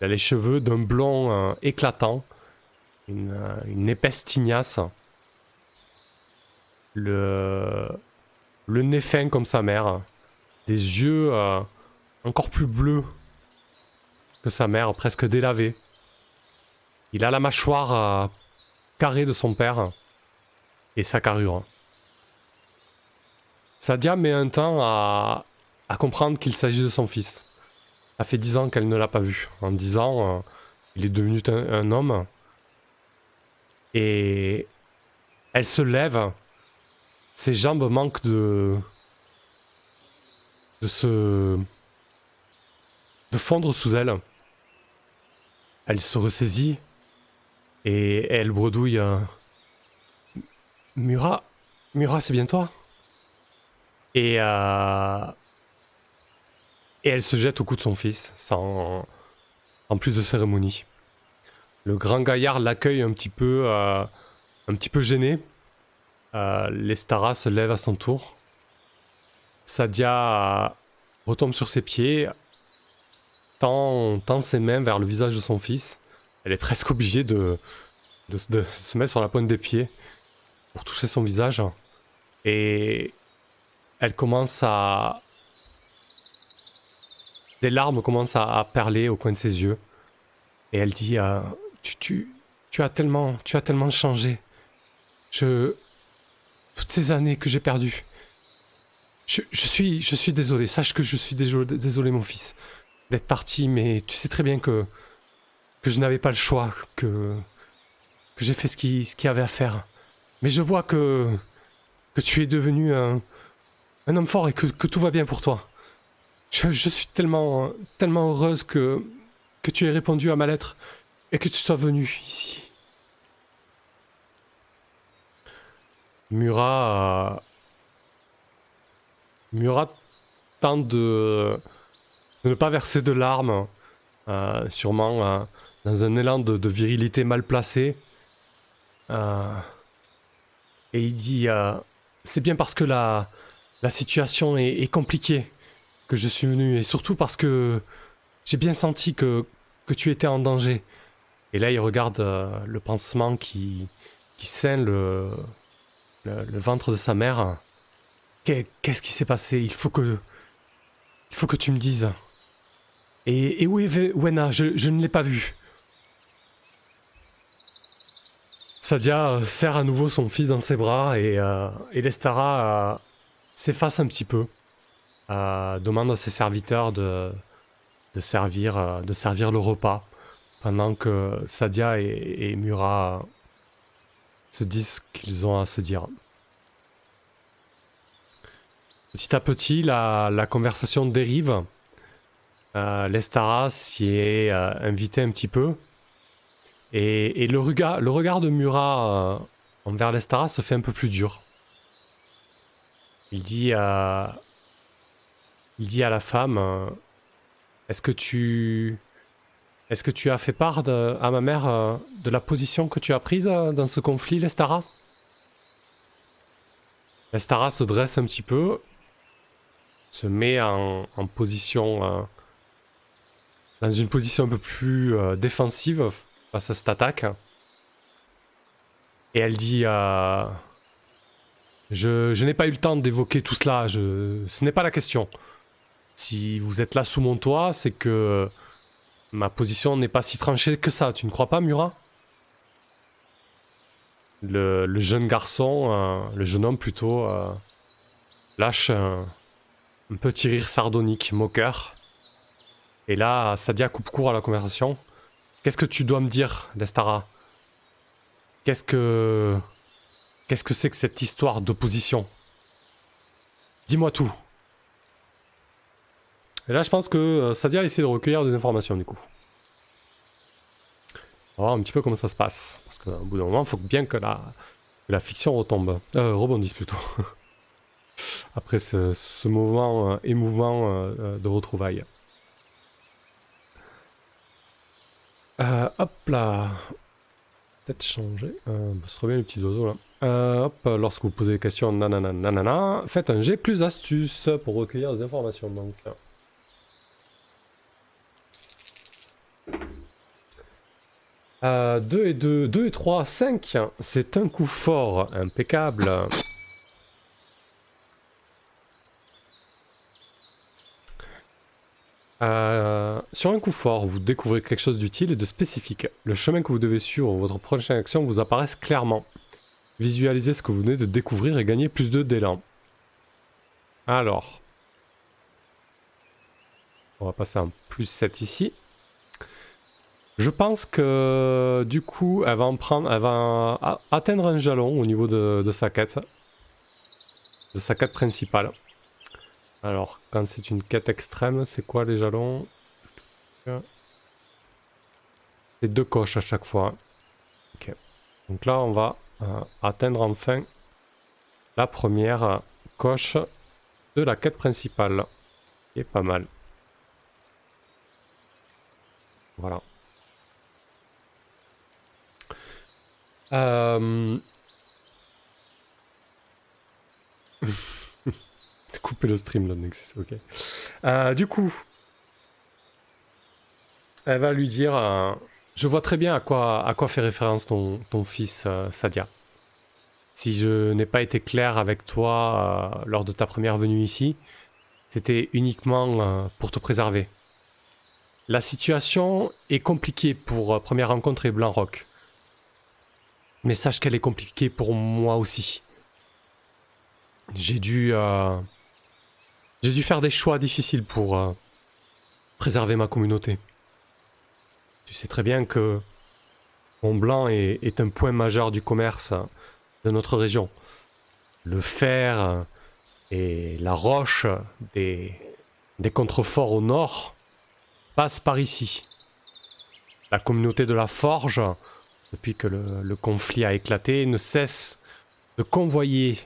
Il a les cheveux d'un blond éclatant, une, une épaisse tignasse. Le, nez fin comme sa mère, des yeux euh, encore plus bleus que sa mère, presque délavés. Il a la mâchoire euh, carrée de son père et sa carrure. Sadia met un temps à, comprendre qu'il s'agit de son fils. Ça fait dix ans qu'elle ne l'a pas vu. En dix ans, euh, il est devenu un homme. Et elle se lève ses jambes manquent de. de se. de fondre sous elle. Elle se ressaisit et elle bredouille. Euh, Murat, Murat, c'est bien toi? Et. Euh, et elle se jette au cou de son fils, sans. en plus de cérémonie. Le grand gaillard l'accueille un petit peu. Euh, gêné euh, L'Estara se lève à son tour. Sadia euh, retombe sur ses pieds, tend, ses mains vers le visage de son fils. Elle est presque obligée de, se mettre sur la pointe des pieds pour toucher son visage. Et elle commence à... Des larmes commencent à, perler au coin de ses yeux. Et elle dit euh, tu, as tellement, tu as tellement changé. Je, toutes ces années que j'ai perdues. Je, suis, je désolé. Sache que je suis désolé, mon fils, d'être parti, mais tu sais très bien que je n'avais pas le choix, que j'ai fait ce qu'il ce y avait à faire. Mais je vois que tu es devenu un, homme fort et que tout va bien pour toi. Je, suis tellement tellement heureuse que tu aies répondu à ma lettre et que tu sois venu ici. Murat. Murat tente de, ne pas verser de larmes, euh, sûrement euh, dans un élan de, virilité mal placé. Euh, et il dit C'est bien parce que la, la situation est, compliquée que je suis venu, et surtout parce que j'ai bien senti que, que tu étais en danger. Et là, il regarde le pansement qui, qui le, le, ventre de sa mère. Qu'est-ce qui s'est passé? Il faut que. Il faut que tu me dises. Et, et où est Wena? Je, je ne l'ai pas vue. Sadia euh, serre à nouveau son fils dans ses bras et, euh, Lestara euh, s'efface un petit peu. Demande à ses serviteurs de, de, servir, le repas pendant que Sadia et, Murat se disent ce qu'ils ont à se dire. Petit à petit, la, conversation dérive. Lestara s'y est invité un petit peu. Et, le, regard, de Murat euh, envers l'Estara se fait un peu plus dur. Il dit il dit à la femme euh, Est-ce que tu. Est-ce que tu as fait part à ma mère euh, de la position que tu as prise dans ce conflit, l'Estara? L'Estara se dresse un petit peu, se met en, position. dans une position un peu plus défensive face à cette attaque. Et elle dit euh, Je, je n'ai pas eu le temps d'évoquer tout cela, ce n'est pas la question. Si vous êtes là sous mon toit, c'est que ma position n'est pas si tranchée que ça, tu ne crois pas, Murat? Le, jeune garçon, euh, le jeune homme plutôt, euh, lâche un, petit rire sardonique, moqueur. Et là, Sadia coupe court à la conversation. Qu'est-ce que tu dois me dire, Lestara? Qu'est-ce que. Qu'est-ce que c'est que cette histoire d'opposition? Dis-moi tout. Et là, je pense que euh, Sadia essaie de recueillir des informations, du coup. On va voir un petit peu comment ça se passe. Parce qu'au bout d'un moment, il faut bien que la, fiction retombe. Euh, rebondisse plutôt. [LAUGHS] Après ce, ce mouvement euh, émouvant euh, de retrouvailles. Euh, hop là. Peut-être changer. Euh, bah, c'est trop bien les petits oiseaux là. Euh, hop, lorsque vous posez des questions, nanana, nanana, faites un G plus astuce pour recueillir des informations. Donc. 2 euh, et 2, 2 et 3, 5. C'est un coup fort, impeccable. Euh, sur un coup fort, vous découvrez quelque chose d'utile et de spécifique. Le chemin que vous devez suivre votre prochaine action vous apparaisse clairement. Visualisez ce que vous venez de découvrir et gagnez plus de d'élan. Alors. On va passer un plus 7 ici. Je pense que du coup, elle va en prendre, elle atteindre un jalon au niveau de, de sa quête. De sa quête principale. Alors, quand c'est une quête extrême, c'est quoi les jalons? C'est deux coches à chaque fois. Ok. Donc là, on va euh, atteindre enfin la première coche de la quête principale. Qui est pas mal. Voilà. Euh... [LAUGHS] couper le stream là, Nexus, ok. Euh, du coup, elle va lui dire euh, Je vois très bien à quoi, à quoi fait référence ton, ton fils Sadia. Si je n'ai pas été clair avec toi lors de ta première venue ici, c'était uniquement pour te préserver. La situation est compliquée pour Première Rencontre et Blanc Rock. Mais sache qu'elle est compliquée pour moi aussi. J'ai dû dû faire des choix difficiles pour euh, préserver ma communauté. Tu sais très bien que Mont Blanc est, un point majeur du commerce de notre région. Le fer et la roche des contreforts au nord passent par ici. La communauté de la forge, depuis que le conflit a éclaté, ne cesse de convoyer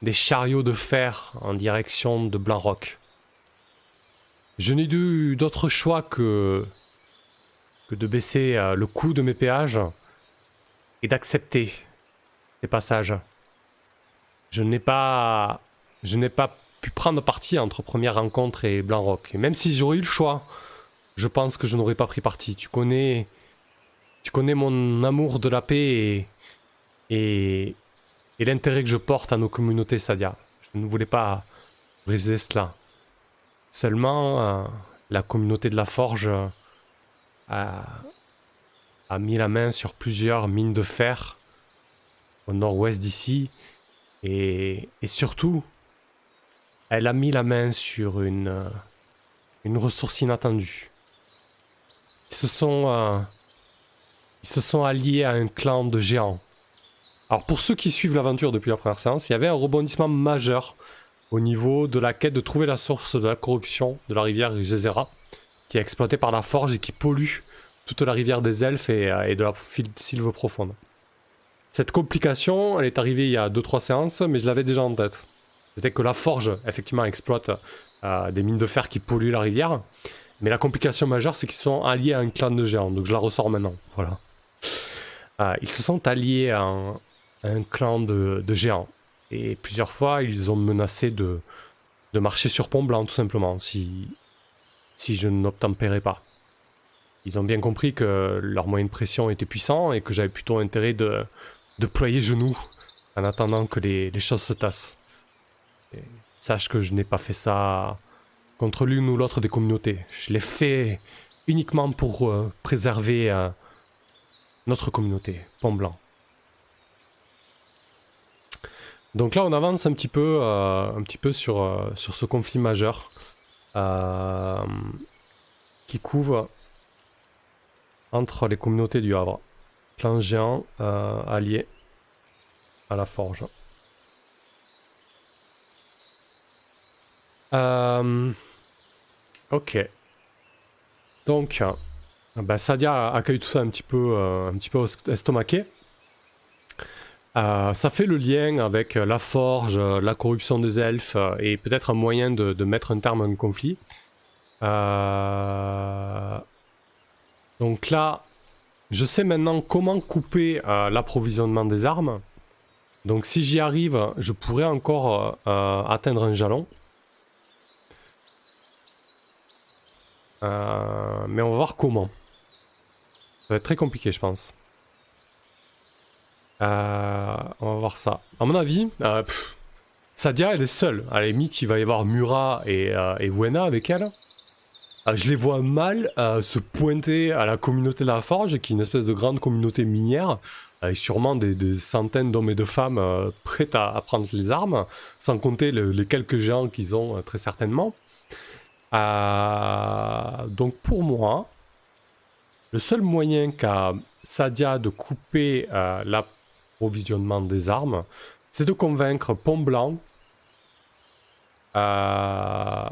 des chariots de fer en direction de Blanc-Rock. Je n'ai eu d'autre choix que, que de baisser euh, le coût de mes péages et d'accepter ces passages. Je n'ai pas, je n'ai pas pu prendre parti entre Première Rencontre et Blanc-Rock. Et même si j'aurais eu le choix, je pense que je n'aurais pas pris parti. Tu connais, tu connais mon amour de la paix et et, et l'intérêt que je porte à nos communautés Sadia. Je ne voulais pas briser cela. Seulement, euh, la communauté de la Forge euh, a, a, mis la main sur plusieurs mines de fer au nord-ouest d'ici. Et, et, surtout, elle a mis la main sur une, euh, une ressource inattendue. Se sont, ils se sont alliés à un clan de géants. Alors pour ceux qui suivent l'aventure depuis la première séance, il y avait un rebondissement majeur au niveau de la quête de trouver la source de la corruption de la rivière Gezera, qui est exploitée par la forge et qui pollue toute la rivière des elfes et, euh, de la sylve profonde. Cette complication, elle est arrivée il y a 2-3 séances, mais je l'avais déjà en tête. C'était que la forge, effectivement, exploite euh, des mines de fer qui polluent la rivière. Mais la complication majeure, c'est qu'ils sont alliés à un clan de géants. Donc je la ressors maintenant. Voilà. Euh, ils se sont alliés à un, clan de géants. Et plusieurs fois, ils ont menacé de, marcher sur pont blanc, tout simplement, si, si je n'obtempérais pas. Ils ont bien compris que leur moyen de pression était puissant et que j'avais plutôt intérêt de, ployer genoux en attendant que les, les choses se tassent. sache que je n'ai pas fait ça contre l'une ou l'autre des communautés. Je l'ai fait uniquement pour euh, préserver euh, notre communauté, Pont Blanc. Donc là, on avance un petit peu, euh, un petit peu sur, euh, sur ce conflit majeur euh, qui couvre entre les communautés du Havre, clan géant allié à la forge. ok. Donc, bah, Sadia accueille tout ça un petit peu, un petit peu estomaqué. Euh, ça fait le lien avec euh, la forge, euh, la corruption des elfes et peut-être un moyen de, mettre un terme à un conflit. Donc là, je sais maintenant comment couper l'approvisionnement des armes. Donc si j'y arrive, je pourrais encore atteindre un jalon. mais on va voir comment. Va être très compliqué, je pense. Euh, on va voir ça. À mon avis, euh, Sadia, elle est seule. À la limite, il va y avoir Mura et, euh, Wena avec elle. je les vois mal se pointer à la communauté de la Forge, qui est une espèce de grande communauté minière, avec sûrement des, centaines d'hommes et de femmes prêts à, prendre les armes, sans compter les quelques géants qu'ils ont très certainement. donc pour moi, le seul moyen qu'a Sadia de couper la visionnement des armes, c'est de convaincre Pont Blanc euh,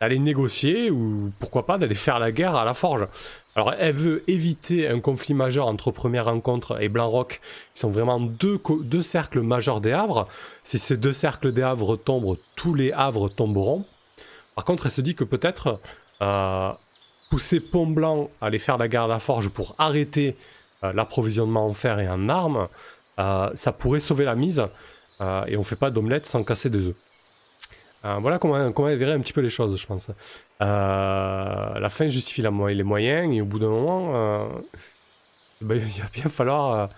d'aller négocier ou pourquoi pas d'aller faire la guerre à la forge. Alors elle veut éviter un conflit majeur entre Première Rencontre et Blanc-Rock, qui sont vraiment deux, deux cercles majeurs des Havres. Si ces deux cercles des Havres tombent, tous les Havres tomberont. Par contre, elle se dit que peut-être euh, pousser Pont Blanc à aller faire la guerre à la forge pour arrêter euh, l'approvisionnement en fer et en armes, euh, ça pourrait sauver la mise. Euh, et on fait pas d'omelette sans casser des œufs. voilà comment, comment elle verrait un petit peu les choses, je pense. la fin justifie les moyens, et au bout d'un moment, ben, [LAUGHS] il va bien falloir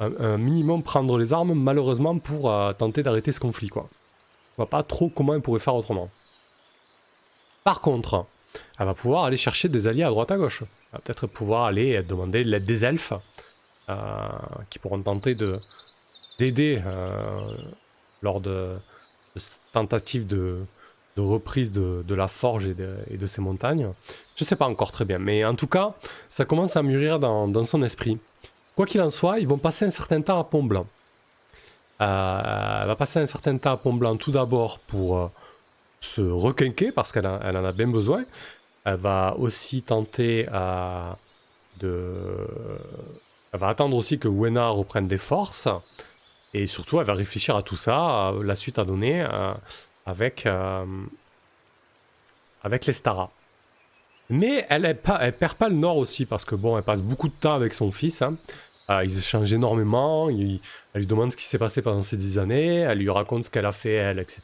un, minimum prendre les armes, malheureusement, pour tenter d'arrêter ce conflit. Quoi. On voit pas trop comment elle pourrait faire autrement. Par contre, elle va pouvoir aller chercher des alliés à droite à gauche. Elle va peut-être pouvoir aller demander l'aide des elfes, euh, qui pourront tenter de d'aider euh, lors de, tentatives de, reprise de, la forge et de, ces montagnes. Je ne sais pas encore très bien, mais en tout cas, ça commence à mûrir dans, son esprit. Quoi qu'il en soit, ils vont passer un certain temps à Pont Blanc. Euh, elle va passer un certain temps à Pont Blanc tout d'abord pour se requinquer parce qu'elle en a bien besoin. Elle va aussi tenter de. Elle va attendre aussi que Wena reprenne des forces. Et surtout, elle va réfléchir à tout ça, la suite à donner euh, avec, euh, avec les Stara. Mais elle, elle perd pas le nord aussi, parce que bon, elle passe beaucoup de temps avec son fils. Hein. Euh, ils échangent énormément. Elle lui demande ce qui s'est passé pendant ces dix années. Elle lui raconte ce qu'elle a fait, elle, etc.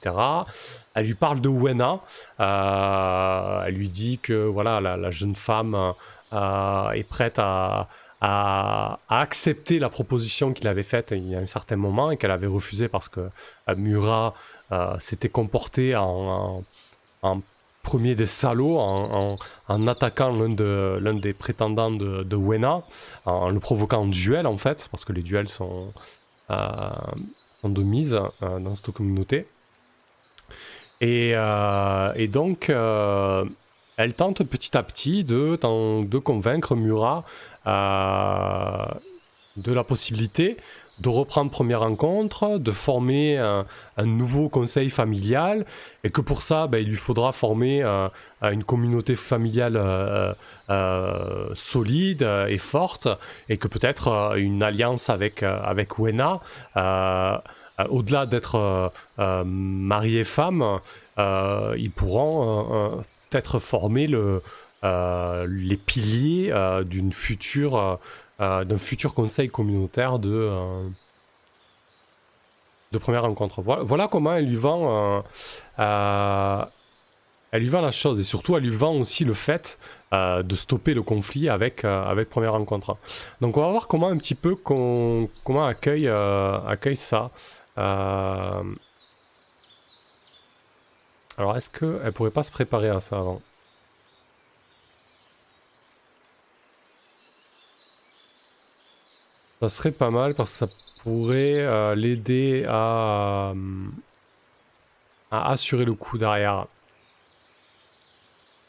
Elle lui parle de Wena. Euh, elle lui dit que voilà, la, jeune femme euh, est prête à, a, accepté la proposition qu'il avait faite il y a un certain moment et qu'elle avait refusé parce que Murat s'était comporté en, premier des salauds en, attaquant l'un de, des prétendants de, de Wena, en, le provoquant en duel en fait, parce que les duels sont, sont de mise dans cette communauté. Euh, et, donc, euh, elle tente petit à petit de, convaincre Murat euh, de la possibilité de reprendre première rencontre, de former un, nouveau conseil familial, et que pour ça, ben, il lui faudra former une communauté familiale solide et forte, et que peut-être une alliance avec, avec Wena euh, au-delà d'être euh, euh, mari et femme, ils pourront peut-être former le, les piliers d'une future, d'un futur conseil communautaire de de première rencontre. Voilà, comment elle lui vend, elle lui vend la chose et surtout elle lui vend aussi le fait de stopper le conflit avec avec première rencontre. Donc on va voir comment un petit peu comment accueille accueille ça. Euh, alors, est-ce qu'elle pourrait pas se préparer à ça avant? Ça serait pas mal parce que ça pourrait euh, l'aider à, à, assurer le coup derrière.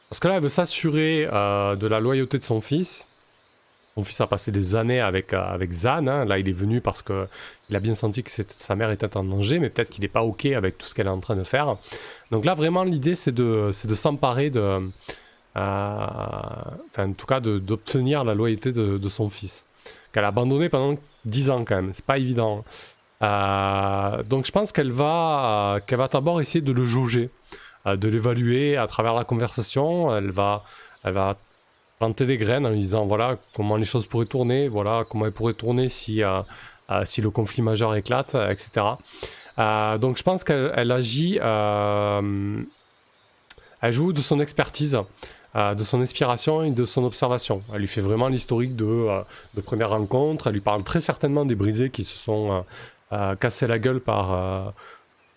Parce que là, elle veut s'assurer euh, de la loyauté de son fils. Son fils a passé des années avec, euh, avec Zan. Hein. Là, il est venu parce que il a bien senti que sa mère était en danger, mais peut-être qu'il n'est pas OK avec tout ce qu'elle est en train de faire. Donc là, vraiment, l'idée, c'est de, de s'emparer de. Euh, enfin, en tout cas, d'obtenir la loyauté de, son fils. Qu'elle a abandonné pendant 10 ans, quand même. C'est pas évident. Euh, donc, je pense qu'elle va, qu'elle va d'abord essayer de le jauger, de l'évaluer à travers la conversation. Elle va, elle va planter des graines en lui disant voilà comment les choses pourraient tourner, voilà comment elles pourraient tourner si, euh, euh, si le conflit majeur éclate, etc. Euh, donc je pense qu'elle agit, elle joue de son expertise, de son inspiration et de son observation. Elle lui fait vraiment l'historique de, de première rencontre, elle lui parle très certainement des brisés qui se sont cassés la gueule par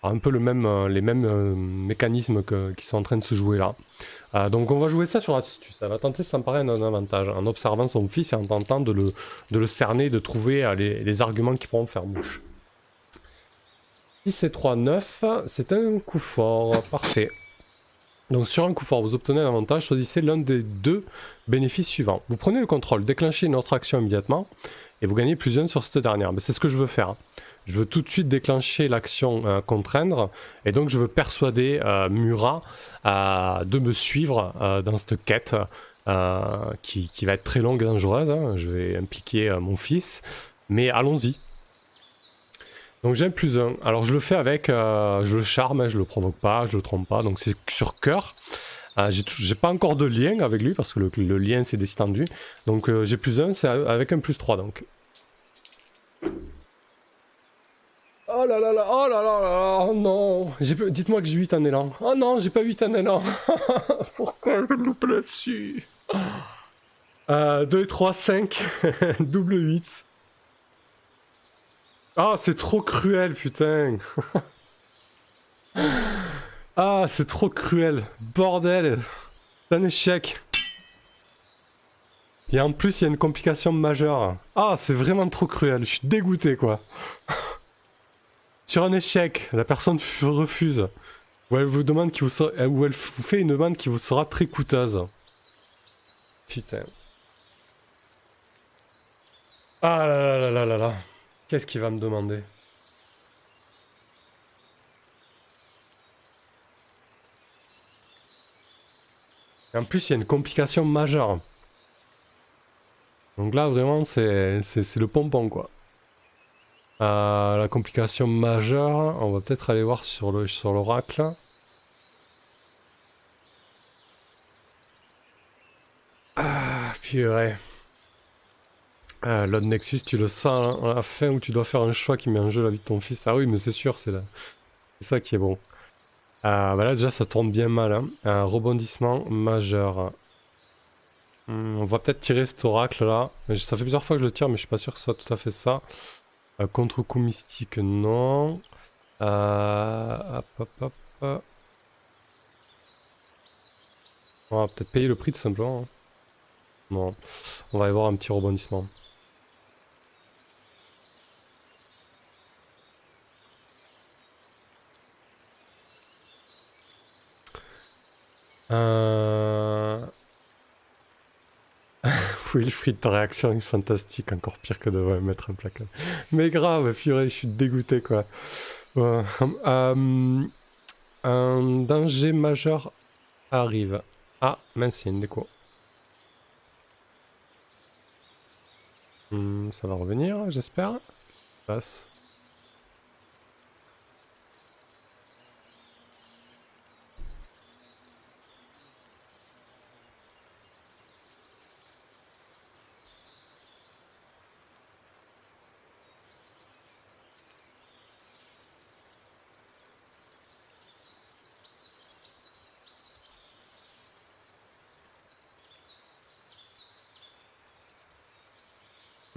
un peu le même, les mêmes mécanismes qui sont en train de se jouer là. Euh, donc on va jouer ça sur l'astuce. Elle va tenter de s'emparer d'un avantage en observant son fils et en tentant de le, de le cerner, de trouver euh, les, arguments qui pourront faire bouche. 6 et 3, 9, c'est un coup fort, parfait. Donc sur un coup fort, vous obtenez un avantage, choisissez l'un des deux bénéfices suivants. Vous prenez le contrôle, déclenchez une autre action immédiatement, et vous gagnez plus 1 sur cette dernière. Mais c'est ce que je veux faire. Je veux tout de suite déclencher l'action euh, contraindre et donc je veux persuader euh, Murat euh, de me suivre dans cette quête qui, va être très longue et dangereuse. Hein. Je vais impliquer mon fils, mais allons-y. Donc j'ai un plus un. Alors je le fais avec, je le charme, hein, je le provoque pas, je le trompe pas, donc c'est sur cœur. j'ai pas encore de lien avec lui parce que le, lien s'est distendu. Donc j'ai plus un, c'est avec un plus 3 donc. Oh là là là, oh là là là, oh non. Dites-moi que j'ai 8 en élan. Oh non, j'ai pas 8 en élan. [LAUGHS] Pourquoi je loupe là-dessus euh, 2, 3, 5, double 8. Ah, c'est trop cruel, putain. [LAUGHS] ah, c'est trop cruel. Bordel. C'est un échec. Et en plus, il y a une complication majeure. Ah, c'est vraiment trop cruel. Je suis dégoûté, quoi. Sur un échec, la personne refuse. Ou elle vous demande qui vous sera, euh, ou elle vous fait une demande qui vous sera très coûteuse. Putain. Ah là là là là là Qu'est-ce qu'il va me demander? En plus, il y a une complication majeure. Donc là, vraiment, c'est le pompon, quoi. Euh, la complication majeure, on va peut-être aller voir sur le sur l'oracle. Ah, purée. Ah, L'autre Nexus, tu le sens à la fin où tu dois faire un choix qui met en jeu la vie de ton fils. Ah oui, mais c'est sûr, c'est ça qui est bon. Ah, bah là, déjà, ça tourne bien mal. Hein. Un rebondissement majeur. Hmm, on va peut-être tirer cet oracle là. Ça fait plusieurs fois que je le tire, mais je suis pas sûr que ce soit tout à fait ça. Euh, contre-coup mystique, non. Euh, hop, hop, hop. On va peut-être payer le prix tout simplement. Hein. Non, on va y avoir un petit rebondissement. Euh... [LAUGHS] Wilfried, ta réaction est fantastique, encore pire que de mettre un placard. Mais grave, purée, je suis dégoûté quoi. Euh, un danger majeur arrive. Ah, mince, il y a une déco. Hmm, ça va revenir, j'espère. Passe.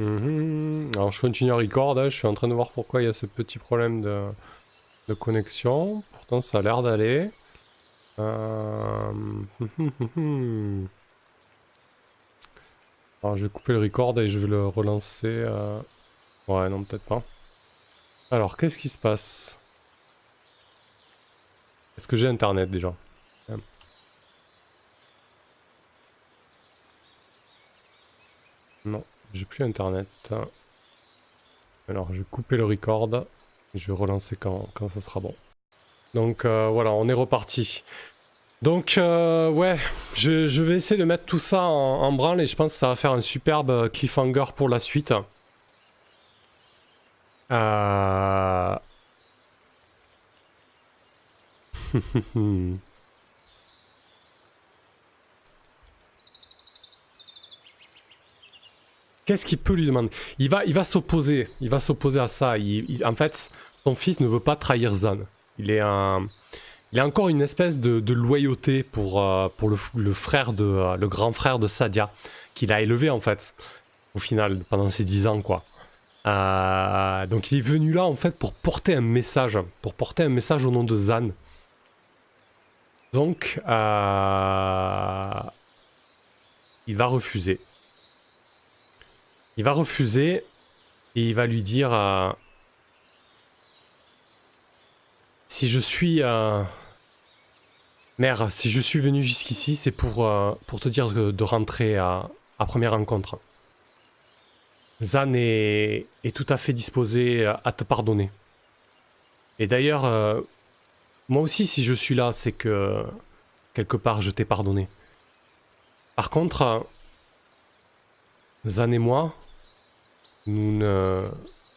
Mhm. Alors je continue à record, hein. je suis en train de voir pourquoi il y a ce petit problème de, connexion. Pourtant ça a l'air d'aller. Euh, [LAUGHS] Alors je vais couper le record et je vais le relancer. Euh, ouais non peut-être pas. Alors qu'est-ce qui se passe? Est-ce que j'ai internet déjà? Non. J'ai plus internet. Alors je vais couper le record. Je vais relancer quand, ça sera bon. Donc euh, voilà, on est reparti. Donc euh, ouais, je, vais essayer de mettre tout ça en, branle et je pense que ça va faire un superbe cliffhanger pour la suite. Euh... [LAUGHS] Qu'est-ce qu'il peut lui demander? Il va, il va s'opposer. Il va s'opposer à ça. en fait, son fils ne veut pas trahir Zan. Il est un, il a encore une espèce de, loyauté pour, euh, pour le, frère de, euh, le grand frère de Sadia, qu'il a élevé en fait, au final, pendant ces dix ans quoi. Euh, donc il est venu là en fait pour porter un message, pour porter un message au nom de Zan. Donc, il va refuser. Il va refuser et il va lui dire euh, si je suis euh, mère, si je suis venu jusqu'ici, c'est pour, euh, te dire de, rentrer à, à, première rencontre. Zan est, est, tout à fait disposé à te pardonner. Et d'ailleurs, moi aussi, si je suis là, c'est que quelque part je t'ai pardonné. Par contre, Zan et moi, nous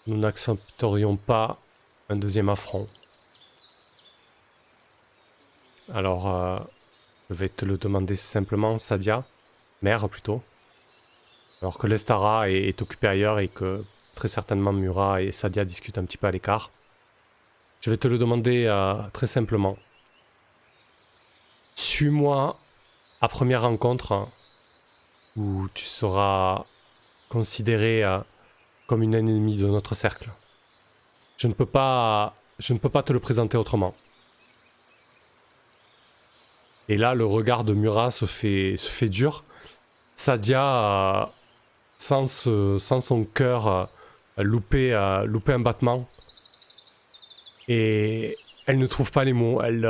n'accepterions pas un deuxième affront. Alors, euh, je vais te le demander simplement, Sadia, mère plutôt. Alors que l'Estara est, est occupée ailleurs et que très certainement Murat et Sadia discutent un petit peu à l'écart. Je vais te le demander euh, très simplement. Suis-moi à première rencontre où tu seras considéré euh, comme une ennemie de notre cercle. Je ne peux pas, je ne peux pas te le présenter autrement. Et là, le regard de Murat se fait, se fait dur. Sadia, sans, sans son cœur, a loupé, loupé un battement. Et elle ne trouve pas les mots. Elle,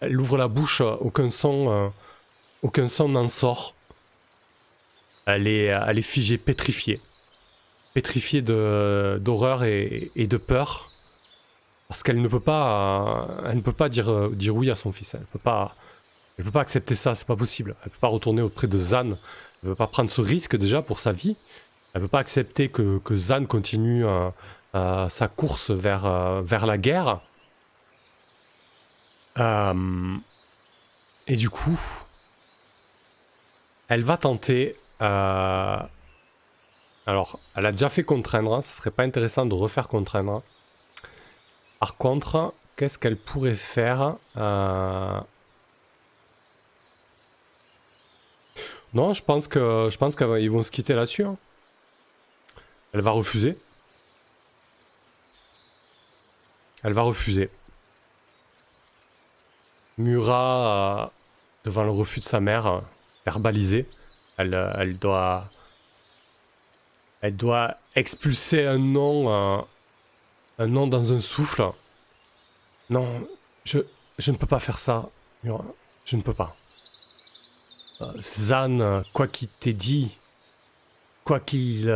elle ouvre la bouche, aucun son, aucun son n'en sort. Elle est, elle est figée, pétrifiée pétrifiée d'horreur et, de peur. Parce qu'elle ne peut pas, elle ne peut pas dire, dire oui à son fils. Elle peut peut pas accepter ça, c'est pas possible. Elle peut pas retourner auprès de Zan. Elle peut pas prendre ce risque déjà pour sa vie. Elle peut pas accepter que, que Zan continue euh, euh, sa course vers, euh, vers la guerre. et du coup, elle va tenter alors, elle a déjà fait contraindre, hein. ça serait pas intéressant de refaire contraindre. Par contre, qu'est-ce qu'elle pourrait faire euh, Non, je pense que je pense qu'ils vont se quitter là-dessus. Hein. Elle va refuser. Elle va refuser. Murat, euh, devant le refus de sa mère, euh, verbalisé, elle, elle doit. Elle doit expulser un nom. un nom dans un souffle. Non, je, ne peux pas faire ça. Je ne peux pas. Zan, quoi qu'il t'ait dit, quoi qu'il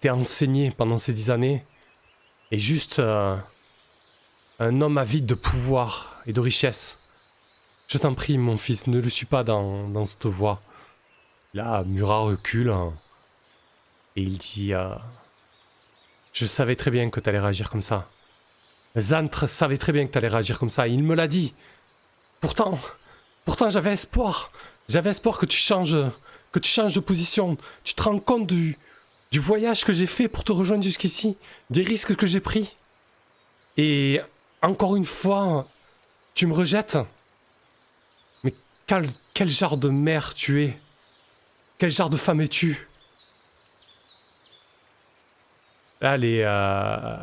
t'ait enseigné pendant ces dix années, est juste un homme avide de pouvoir et de richesse. Je t'en prie, mon fils, ne le suis pas dans, dans cette voie. Là, Murat recule hein, et il dit euh, Je savais très bien que tu allais réagir comme ça. Zantre savait très bien que tu allais réagir comme ça. Il me l'a dit. Pourtant, pourtant j'avais espoir. J'avais espoir que tu changes, que tu changes de position. Tu te rends compte du, du voyage que j'ai fait pour te rejoindre jusqu'ici, des risques que j'ai pris. Et encore une fois, tu me rejettes Mais quel genre de mère tu es? Quel genre de femme es-tu? Elle est, euh,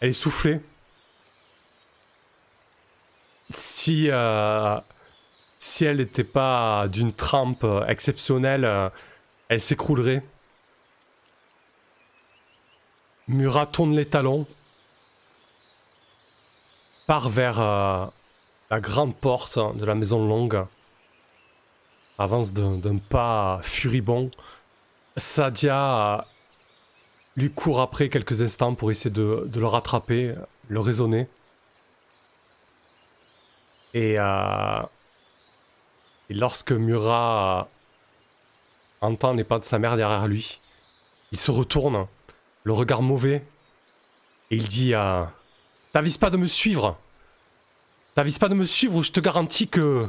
elle est soufflée. Si, euh, si elle n'était pas d'une trempe exceptionnelle, euh, elle s'écroulerait. Murat tourne les talons part vers la grande porte de la maison longue, avance d'un pas furibond. Sadia lui court après quelques instants pour essayer de, le rattraper, le raisonner. Et, euh, et lorsque Murat entend les pas de sa mère derrière lui, il se retourne, le regard mauvais, et il dit à... T'avises pas de me suivre. T'avises pas de me suivre ou je te garantis que.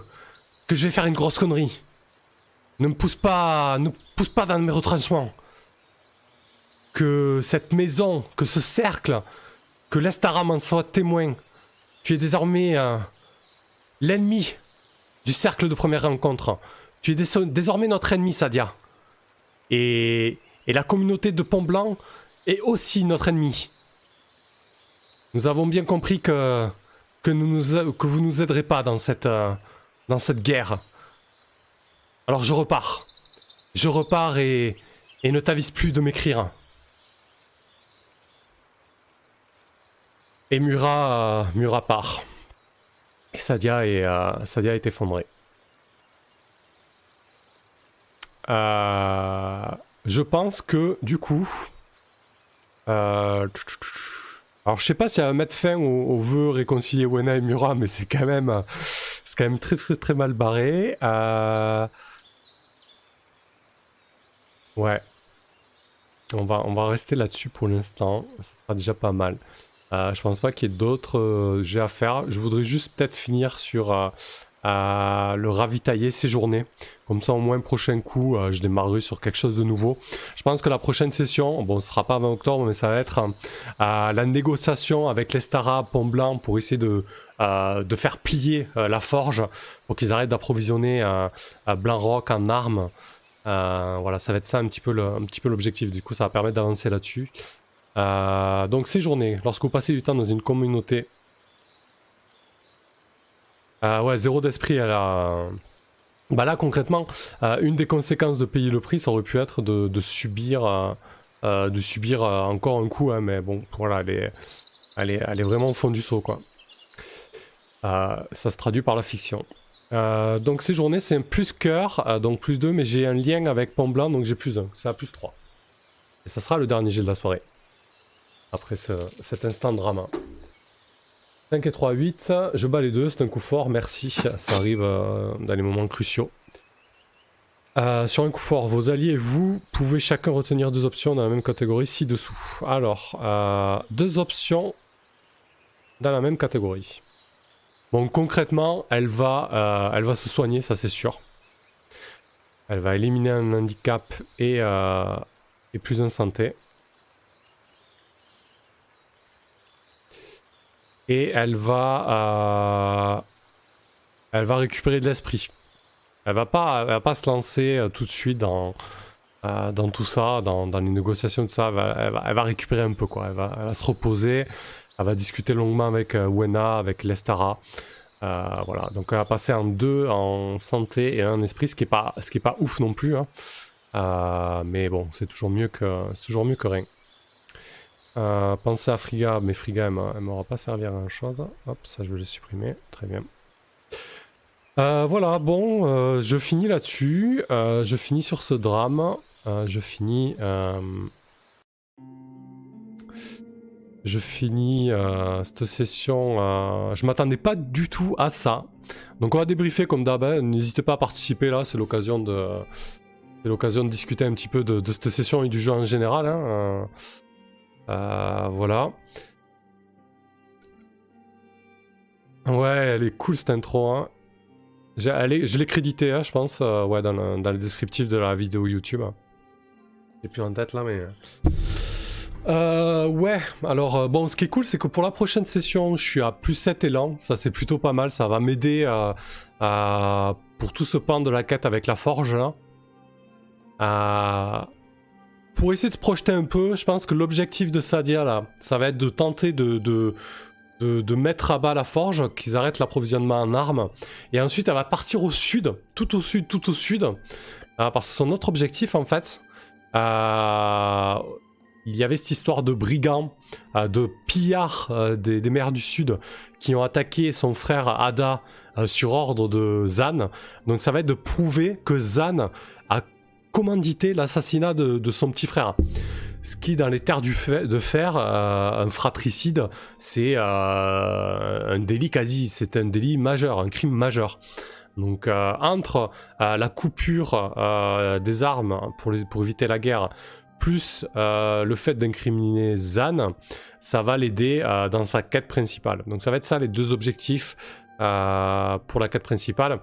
que je vais faire une grosse connerie. Ne me pousse pas. ne pousse pas dans mes retranchements. Que cette maison, que ce cercle, que l'Estaram en soit témoin. Tu es désormais euh, l'ennemi du cercle de première rencontre. Tu es désormais notre ennemi, Sadia. Et, et la communauté de Pont Blanc est aussi notre ennemi. Nous avons bien compris que, que, vous nous aiderez pas dans cette, euh, dans cette guerre. Alors je repars. Je repars et, et ne t'avise plus de m'écrire. Et Murat, euh, Murat part. Et Sadia est, euh, Sadia est effondrée. je pense que du coup, alors je sais pas si elle va mettre fin au, vœu réconcilier Wena et Mura, mais c'est quand même très très très mal barré. Euh, ouais. On va, on va rester là-dessus pour l'instant. Ça sera déjà pas mal. Euh, je pense pas qu'il y ait d'autres euh, à faire. Je voudrais juste peut-être finir sur à le ravitailler ces journées. Comme ça, au moins, prochain coup, euh, je démarrerai sur quelque chose de nouveau. Je pense que la prochaine session, bon, ce sera pas avant octobre, mais ça va être euh, la négociation avec l'Estara Pont Blanc pour essayer de, euh, de faire plier la forge pour qu'ils arrêtent d'approvisionner Blanc Rock en armes. voilà, ça va être ça un petit peu l'objectif. Du coup, ça va permettre d'avancer là-dessus. Donc ces journées, lorsque vous passez du temps dans une communauté ah ouais, zéro d'esprit, elle a. Bah là, concrètement, euh, une des conséquences de payer le prix, ça aurait pu être de, subir, euh, de subir encore un coup, hein, mais bon, voilà, elle est, elle est, elle est vraiment au fond du saut, quoi. ça se traduit par la fiction. donc ces journées, c'est un plus cœur, donc plus 2, mais j'ai un lien avec Pont Blanc, donc j'ai plus 1, c'est à plus 3. Et ça sera le dernier jet de la soirée. Après cet instant drama. 5 et 3, 8. Je bats les deux, c'est un coup fort, merci. Ça arrive euh, dans les moments cruciaux. Euh, sur un coup fort, vos alliés et vous pouvez chacun retenir deux options dans la même catégorie ci-dessous. Alors, euh, deux options dans la même catégorie. Bon, concrètement, elle va, elle va se soigner, ça c'est sûr. Elle va éliminer un handicap et, et plus un santé. Et elle va, euh, elle va récupérer de l'esprit. Elle va pas, elle va pas se lancer tout de suite dans, dans tout ça, dans, les négociations de ça. Elle va, récupérer un peu, quoi. Elle va, se reposer. Elle va discuter longuement avec Wena, avec Lestara. voilà, donc elle va passer en deux en santé et en esprit, ce qui est pas, ce qui est pas ouf non plus. Hein. Euh, mais bon, c'est toujours mieux que c'est toujours mieux que rien. Euh, pensez à Friga, mais Friga elle m'aura pas servi à grand chose. Hop, ça je vais le supprimer, très bien. Euh, voilà, bon, je finis là-dessus. je finis sur ce drame. je finis. Je finis cette session. je m'attendais pas du tout à ça. Donc on va débriefer comme d'hab. Hein. N'hésitez pas à participer là, c'est l'occasion de, l'occasion de discuter un petit peu de, cette session et du jeu en général. Hein. Euh, euh, voilà. Ouais, elle est cool cette intro. Hein. je l'ai crédité, hein, je pense, euh, ouais, dans le, descriptif de la vidéo YouTube. J'ai plus en tête là, mais. ouais, alors bon, ce qui est cool, c'est que pour la prochaine session, je suis à plus 7 élan. Ça, c'est plutôt pas mal. Ça va m'aider pour tout ce pan de la quête avec la forge là. Euh, pour essayer de se projeter un peu, je pense que l'objectif de Sadia, là, ça va être de tenter de, mettre à bas la forge, qu'ils arrêtent l'approvisionnement en armes. Et ensuite, elle va partir au sud, tout au sud, tout au sud. Euh, parce que son autre objectif, en fait, euh, il y avait cette histoire de brigands, de pillards des, des, mers du sud, qui ont attaqué son frère Ada sur ordre de Zan. Donc ça va être de prouver que Zan commandité l'assassinat de, son petit frère. Ce qui, dans les terres du de fer, euh, un fratricide, c'est euh, un délit quasi, c'est un délit majeur, un crime majeur. Donc euh, entre la coupure des armes pour, pour, éviter la guerre, plus le fait d'incriminer Zan, ça va l'aider dans sa quête principale. Donc ça va être ça les deux objectifs euh, pour la quête principale.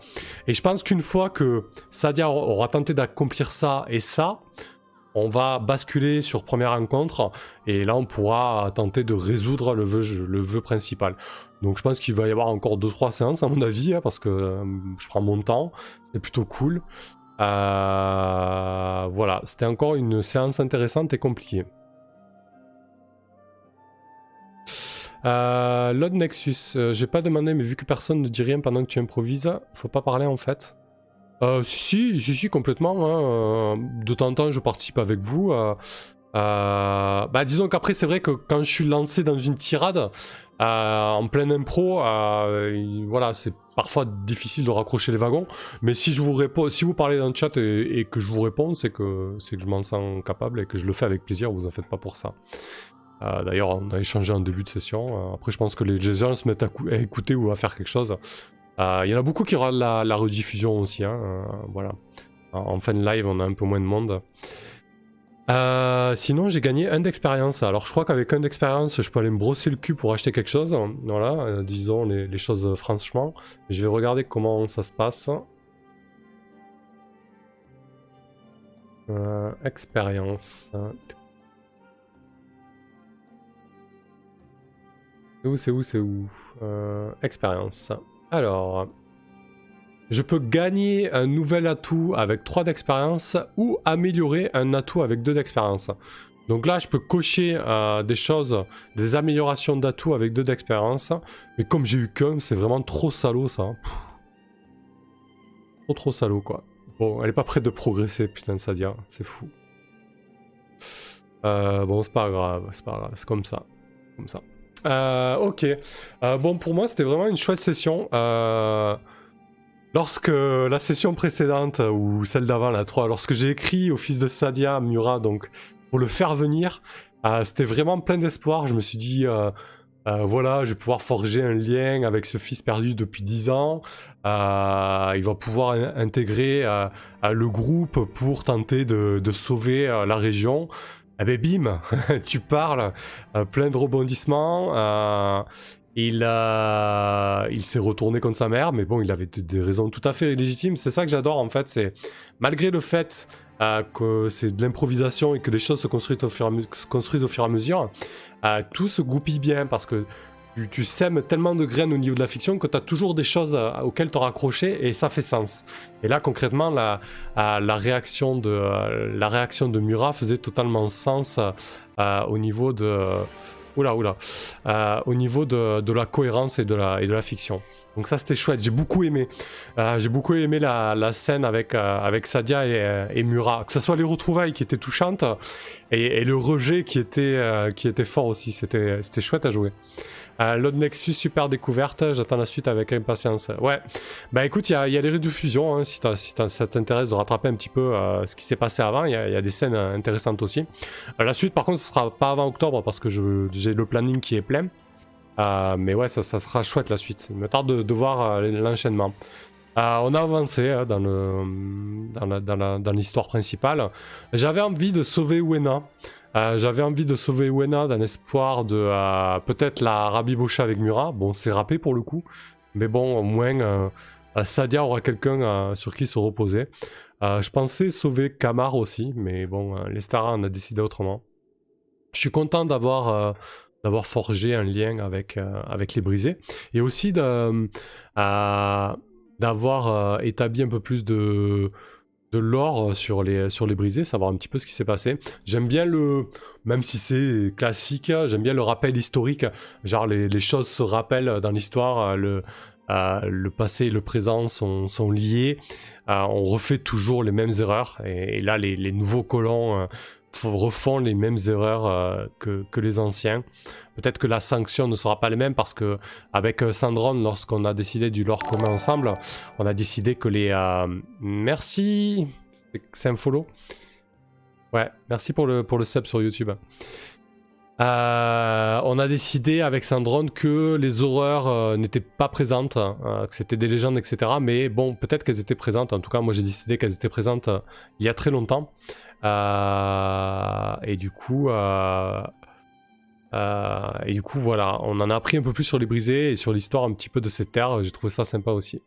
Et je pense qu'une fois que Sadia aura tenté d'accomplir ça et ça, on va basculer sur première rencontre et là on pourra tenter de résoudre le vœu, le vœu principal. Donc je pense qu'il va y avoir encore 2-3 séances à mon avis, hein, parce que euh, je prends mon temps, c'est plutôt cool. Euh, voilà, c'était encore une séance intéressante et compliquée. Euh, Nexus, euh, j'ai pas demandé, mais vu que personne ne dit rien pendant que tu improvises, faut pas parler en fait. Euh, si, si, si, complètement. Hein. Euh, de temps en temps, je participe avec vous. Euh, bah, disons qu'après, c'est vrai que quand je suis lancé dans une tirade, en pleine impro, voilà, c'est parfois difficile de raccrocher les wagons. Mais si je vous réponds, si vous parlez dans le chat et, et que je vous réponds, c'est que, c'est que je m'en sens capable et que je le fais avec plaisir. Vous en faites pas pour ça. Euh, d'ailleurs, on a échangé en début de session. Euh, après, je pense que les gens se mettent à, écouter ou à faire quelque chose. Euh, il y en a beaucoup qui regardent la, rediffusion aussi. Hein, voilà. En, fin de live, on a un peu moins de monde. sinon, j'ai gagné un d'expérience. Alors, je crois qu'avec un d'expérience, je peux aller me brosser le cul pour acheter quelque chose. Voilà, disons les, choses franchement. Je vais regarder comment ça se passe. expérience. C'est où, c'est où, c'est où? Euh, Expérience. Alors, je peux gagner un nouvel atout avec 3 d'expérience ou améliorer un atout avec 2 d'expérience. Donc là, je peux cocher euh, des choses, des améliorations d'atouts avec 2 d'expérience. Mais comme j'ai eu qu'un, c'est vraiment trop salaud ça. Trop trop salaud quoi. Bon, elle est pas prête de progresser, putain de Sadia, c'est fou. Euh, bon, c'est pas grave, c'est pas grave, c'est comme ça. Comme ça. Euh, ok. Euh, bon, pour moi, c'était vraiment une chouette session. Euh, lorsque la session précédente, ou celle d'avant, la 3, lorsque j'ai écrit au fils de Sadia, Murat, donc, pour le faire venir, c'était vraiment plein d'espoir. Je me suis dit, voilà, je vais pouvoir forger un lien avec ce fils perdu depuis 10 ans. il va pouvoir intégrer le groupe pour tenter de sauver la région. Eh ben bim, [LAUGHS] tu parles, euh, plein de rebondissements. Euh, il, il s'est retourné contre sa mère, mais bon, il avait des raisons tout à fait légitimes. C'est ça que j'adore en fait, c'est malgré le fait euh, que c'est de l'improvisation et que les choses se construisent au fur et, construisent au fur et à mesure, tout se goupille bien parce que tu, sèmes tellement de graines au niveau de la fiction que tu as toujours des choses euh, auxquelles te raccrocher et ça fait sens. Et là, concrètement, la, euh, la, réaction, de, euh, la réaction de Murat faisait totalement sens au niveau de. Oula, oula. au niveau de, de, la cohérence et de la, et de la fiction. Donc ça c'était chouette, j'ai beaucoup aimé. j'ai beaucoup aimé la, la scène avec, avec Sadia et, et, Murat. Que ce soit les retrouvailles qui étaient touchantes et, et le rejet qui était, qui était fort aussi. C'était chouette à jouer. Euh, L'autre Nexus, super découverte. J'attends la suite avec impatience. Ouais. Bah écoute, il y a, y a, des rediffusions. Hein, si, ça t'intéresse de rattraper un petit peu euh, ce qui s'est passé avant, il y, a des scènes euh, intéressantes aussi. Euh, la suite, par contre, ce sera pas avant octobre parce que j'ai le planning qui est plein. mais ouais, ça, sera chouette la suite. Il me tarde de, voir l'enchaînement. on a avancé hein, dans l'histoire principale. J'avais envie de sauver Wena. Euh, j'avais envie de sauver Wena dans l'espoir de euh, peut-être la rabibocher avec Murat. Bon, c'est râpé pour le coup. Mais bon, au moins, euh, Sadia aura quelqu'un sur qui se reposer. je pensais sauver Kamar aussi, mais bon, les Stara en a décidé autrement. Je suis content d'avoir d'avoir forgé un lien avec, avec les brisés. Et aussi d'avoir établi un peu plus de de l'or euh, sur les, sur les brisés, savoir un petit peu ce qui s'est passé. J'aime bien le, même si c'est classique, j'aime bien le rappel historique, genre les, choses se rappellent dans l'histoire, euh, le, euh, le passé et le présent sont, liés, on refait toujours les mêmes erreurs, et, là les, nouveaux colons refont les mêmes erreurs que, que les anciens. Peut-être que la sanction ne sera pas la même parce que avec euh, Sandron, lorsqu'on a décidé du lore commun ensemble, on a décidé que les... Euh, merci C'est un follow Ouais, merci pour le, pour le sub sur YouTube. Euh, on a décidé avec Sandron que les horreurs n'étaient pas présentes, que c'était des légendes, etc. Mais bon, peut-être qu'elles étaient présentes. En tout cas, moi j'ai décidé qu'elles étaient présentes il y a très longtemps. Et du coup, euh, et du coup, voilà, on en a appris un peu plus sur les brisés et sur l'histoire un petit peu de cette terre. J'ai trouvé ça sympa aussi.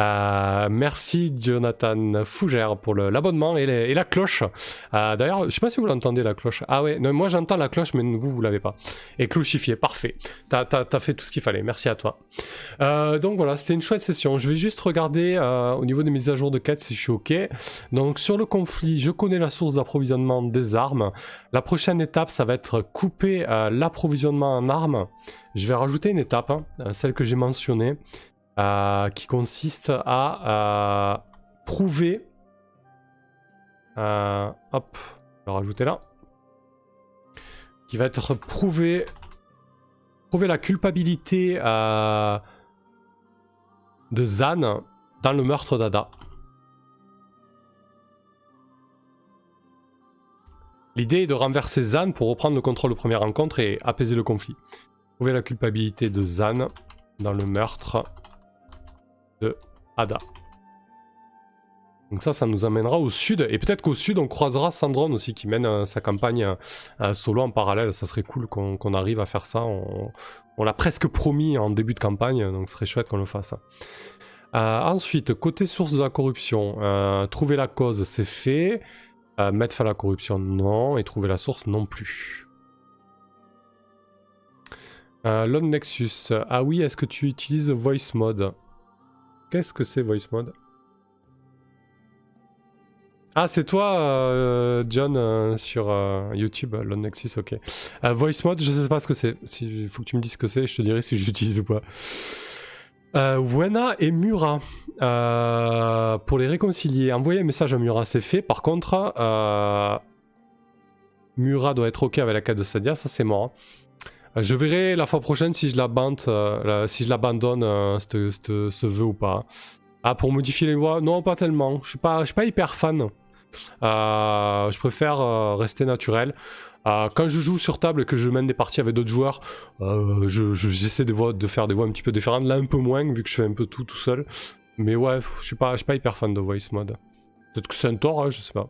Euh, merci Jonathan Fougère pour l'abonnement et, la cloche. Euh, d'ailleurs, je sais pas si vous l'entendez la cloche. Ah ouais, moi j'entends la cloche, mais vous, vous l'avez pas. Et clochifié, parfait. T'as as, fait tout ce qu'il fallait, merci à toi. Euh, donc voilà, c'était une chouette session. Je vais juste regarder au niveau des mises à jour de quête si je suis ok. Donc sur le conflit, je connais la source d'approvisionnement des armes. La prochaine étape, ça va être couper l'approvisionnement en armes. Je vais rajouter une étape, hein, celle que j'ai mentionnée. Euh, qui consiste à euh, prouver. Euh, hop, je vais rajouter là. Qui va être prouver, prouver la culpabilité de Zan dans le meurtre d'Ada. L'idée est de renverser Zan pour reprendre le contrôle de première rencontre et apaiser le conflit. Prouver la culpabilité de Zan dans le meurtre Ada. Donc ça, ça nous amènera au sud. Et peut-être qu'au sud, on croisera Sandron aussi, qui mène euh, sa campagne euh, solo en parallèle. Ça serait cool qu'on arrive à faire ça. On, l'a presque promis en début de campagne, donc ce serait chouette qu'on le fasse. Euh, ensuite, côté source de la corruption, trouver la cause, c'est fait. mettre fin à la corruption, non. Et trouver la source, non plus. Euh, Nexus, ah oui, est-ce que tu utilises Voice Mode? Qu'est-ce que c'est Voice Mode Ah, c'est toi, euh, John, euh, sur euh, YouTube, Lone Nexus, ok. Voice Mode, je sais pas ce que c'est. Il faut que tu me dises ce que c'est, je te dirai si j'utilise ou pas. Wena et Mura. pour les réconcilier, envoyer un message à Mura, c'est fait. Par contre, Mura doit être ok avec la quête de Sadia, ça c'est mort. Euh, je verrai la fois prochaine si je euh, je l'abandonne euh, ce vœu ou pas. Ah, pour modifier les voix Non, pas tellement. Je suis pas, je suis pas hyper fan. je préfère rester naturel. quand je joue sur table et que je mène des parties avec d'autres joueurs, j'essaie de, de, faire des voix un petit peu différentes. Là, un peu moins, vu que je fais un peu tout tout seul. Mais ouais, je suis pas, je suis pas hyper fan de voice mode. Peut-être que c'est un tort, hein, je sais pas.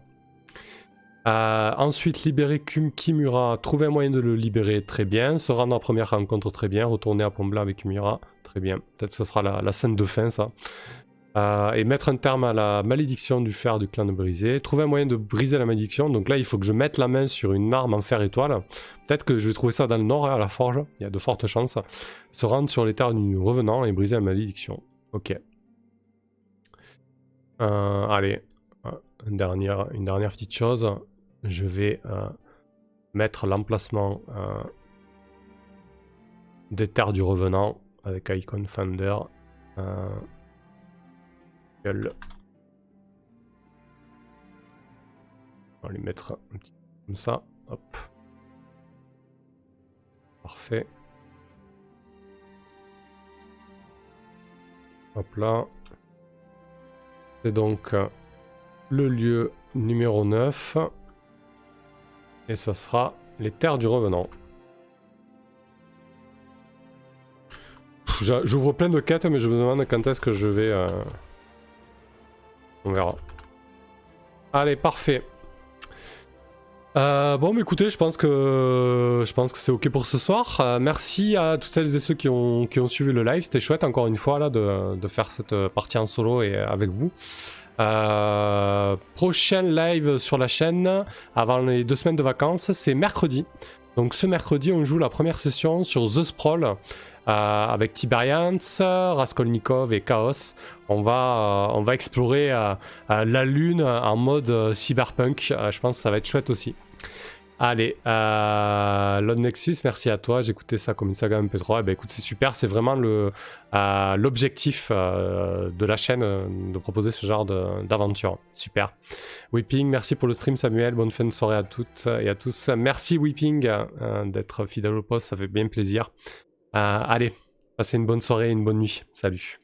Euh, ensuite, libérer Kimura, trouver un moyen de le libérer, très bien. Se rendre en première rencontre, très bien. Retourner à Pombla avec Kimura, très bien. Peut-être que ce sera la, scène de fin, ça. Euh, et mettre un terme à la malédiction du fer du clan de brisé. Trouver un moyen de briser la malédiction. Donc là, il faut que je mette la main sur une arme en fer étoile. Peut-être que je vais trouver ça dans le nord, hein, à la forge. Il y a de fortes chances. Se rendre sur les terres du revenant et briser la malédiction. Ok. Euh, allez, une dernière, une dernière petite chose. Je vais euh, mettre l'emplacement des terres du revenant avec Icon Founder. On va lui mettre un petit comme ça. Hop. Parfait. Hop là. C'est donc euh, le lieu numéro 9. Et ça sera les terres du revenant. J'ouvre plein de quêtes, mais je me demande quand est-ce que je vais... Euh, on verra. Allez, parfait. Euh, bon, mais écoutez, je pense que je pense que c'est ok pour ce soir. Euh, merci à toutes celles et ceux qui ont, qui ont suivi le live. C'était chouette encore une fois là de, de, faire cette partie en solo et avec vous. Euh, prochain live sur la chaîne avant les deux semaines de vacances, c'est mercredi. Donc ce mercredi, on joue la première session sur The Sprawl. Euh, avec Tiberians, Raskolnikov et Chaos. On va, euh, on va explorer la Lune en mode cyberpunk. je pense que ça va être chouette aussi. Allez, euh, Nexus, merci à toi. J'écoutais ça comme une saga MP3. Eh ben, écoute, c'est super. C'est vraiment l'objectif de la chaîne de proposer ce genre d'aventure. Super. Weeping, merci pour le stream, Samuel. Bonne fin de soirée à toutes et à tous. Merci, Weeping, d'être fidèle au poste. Ça fait bien plaisir. Euh, allez, passez une bonne soirée et une bonne nuit. Salut.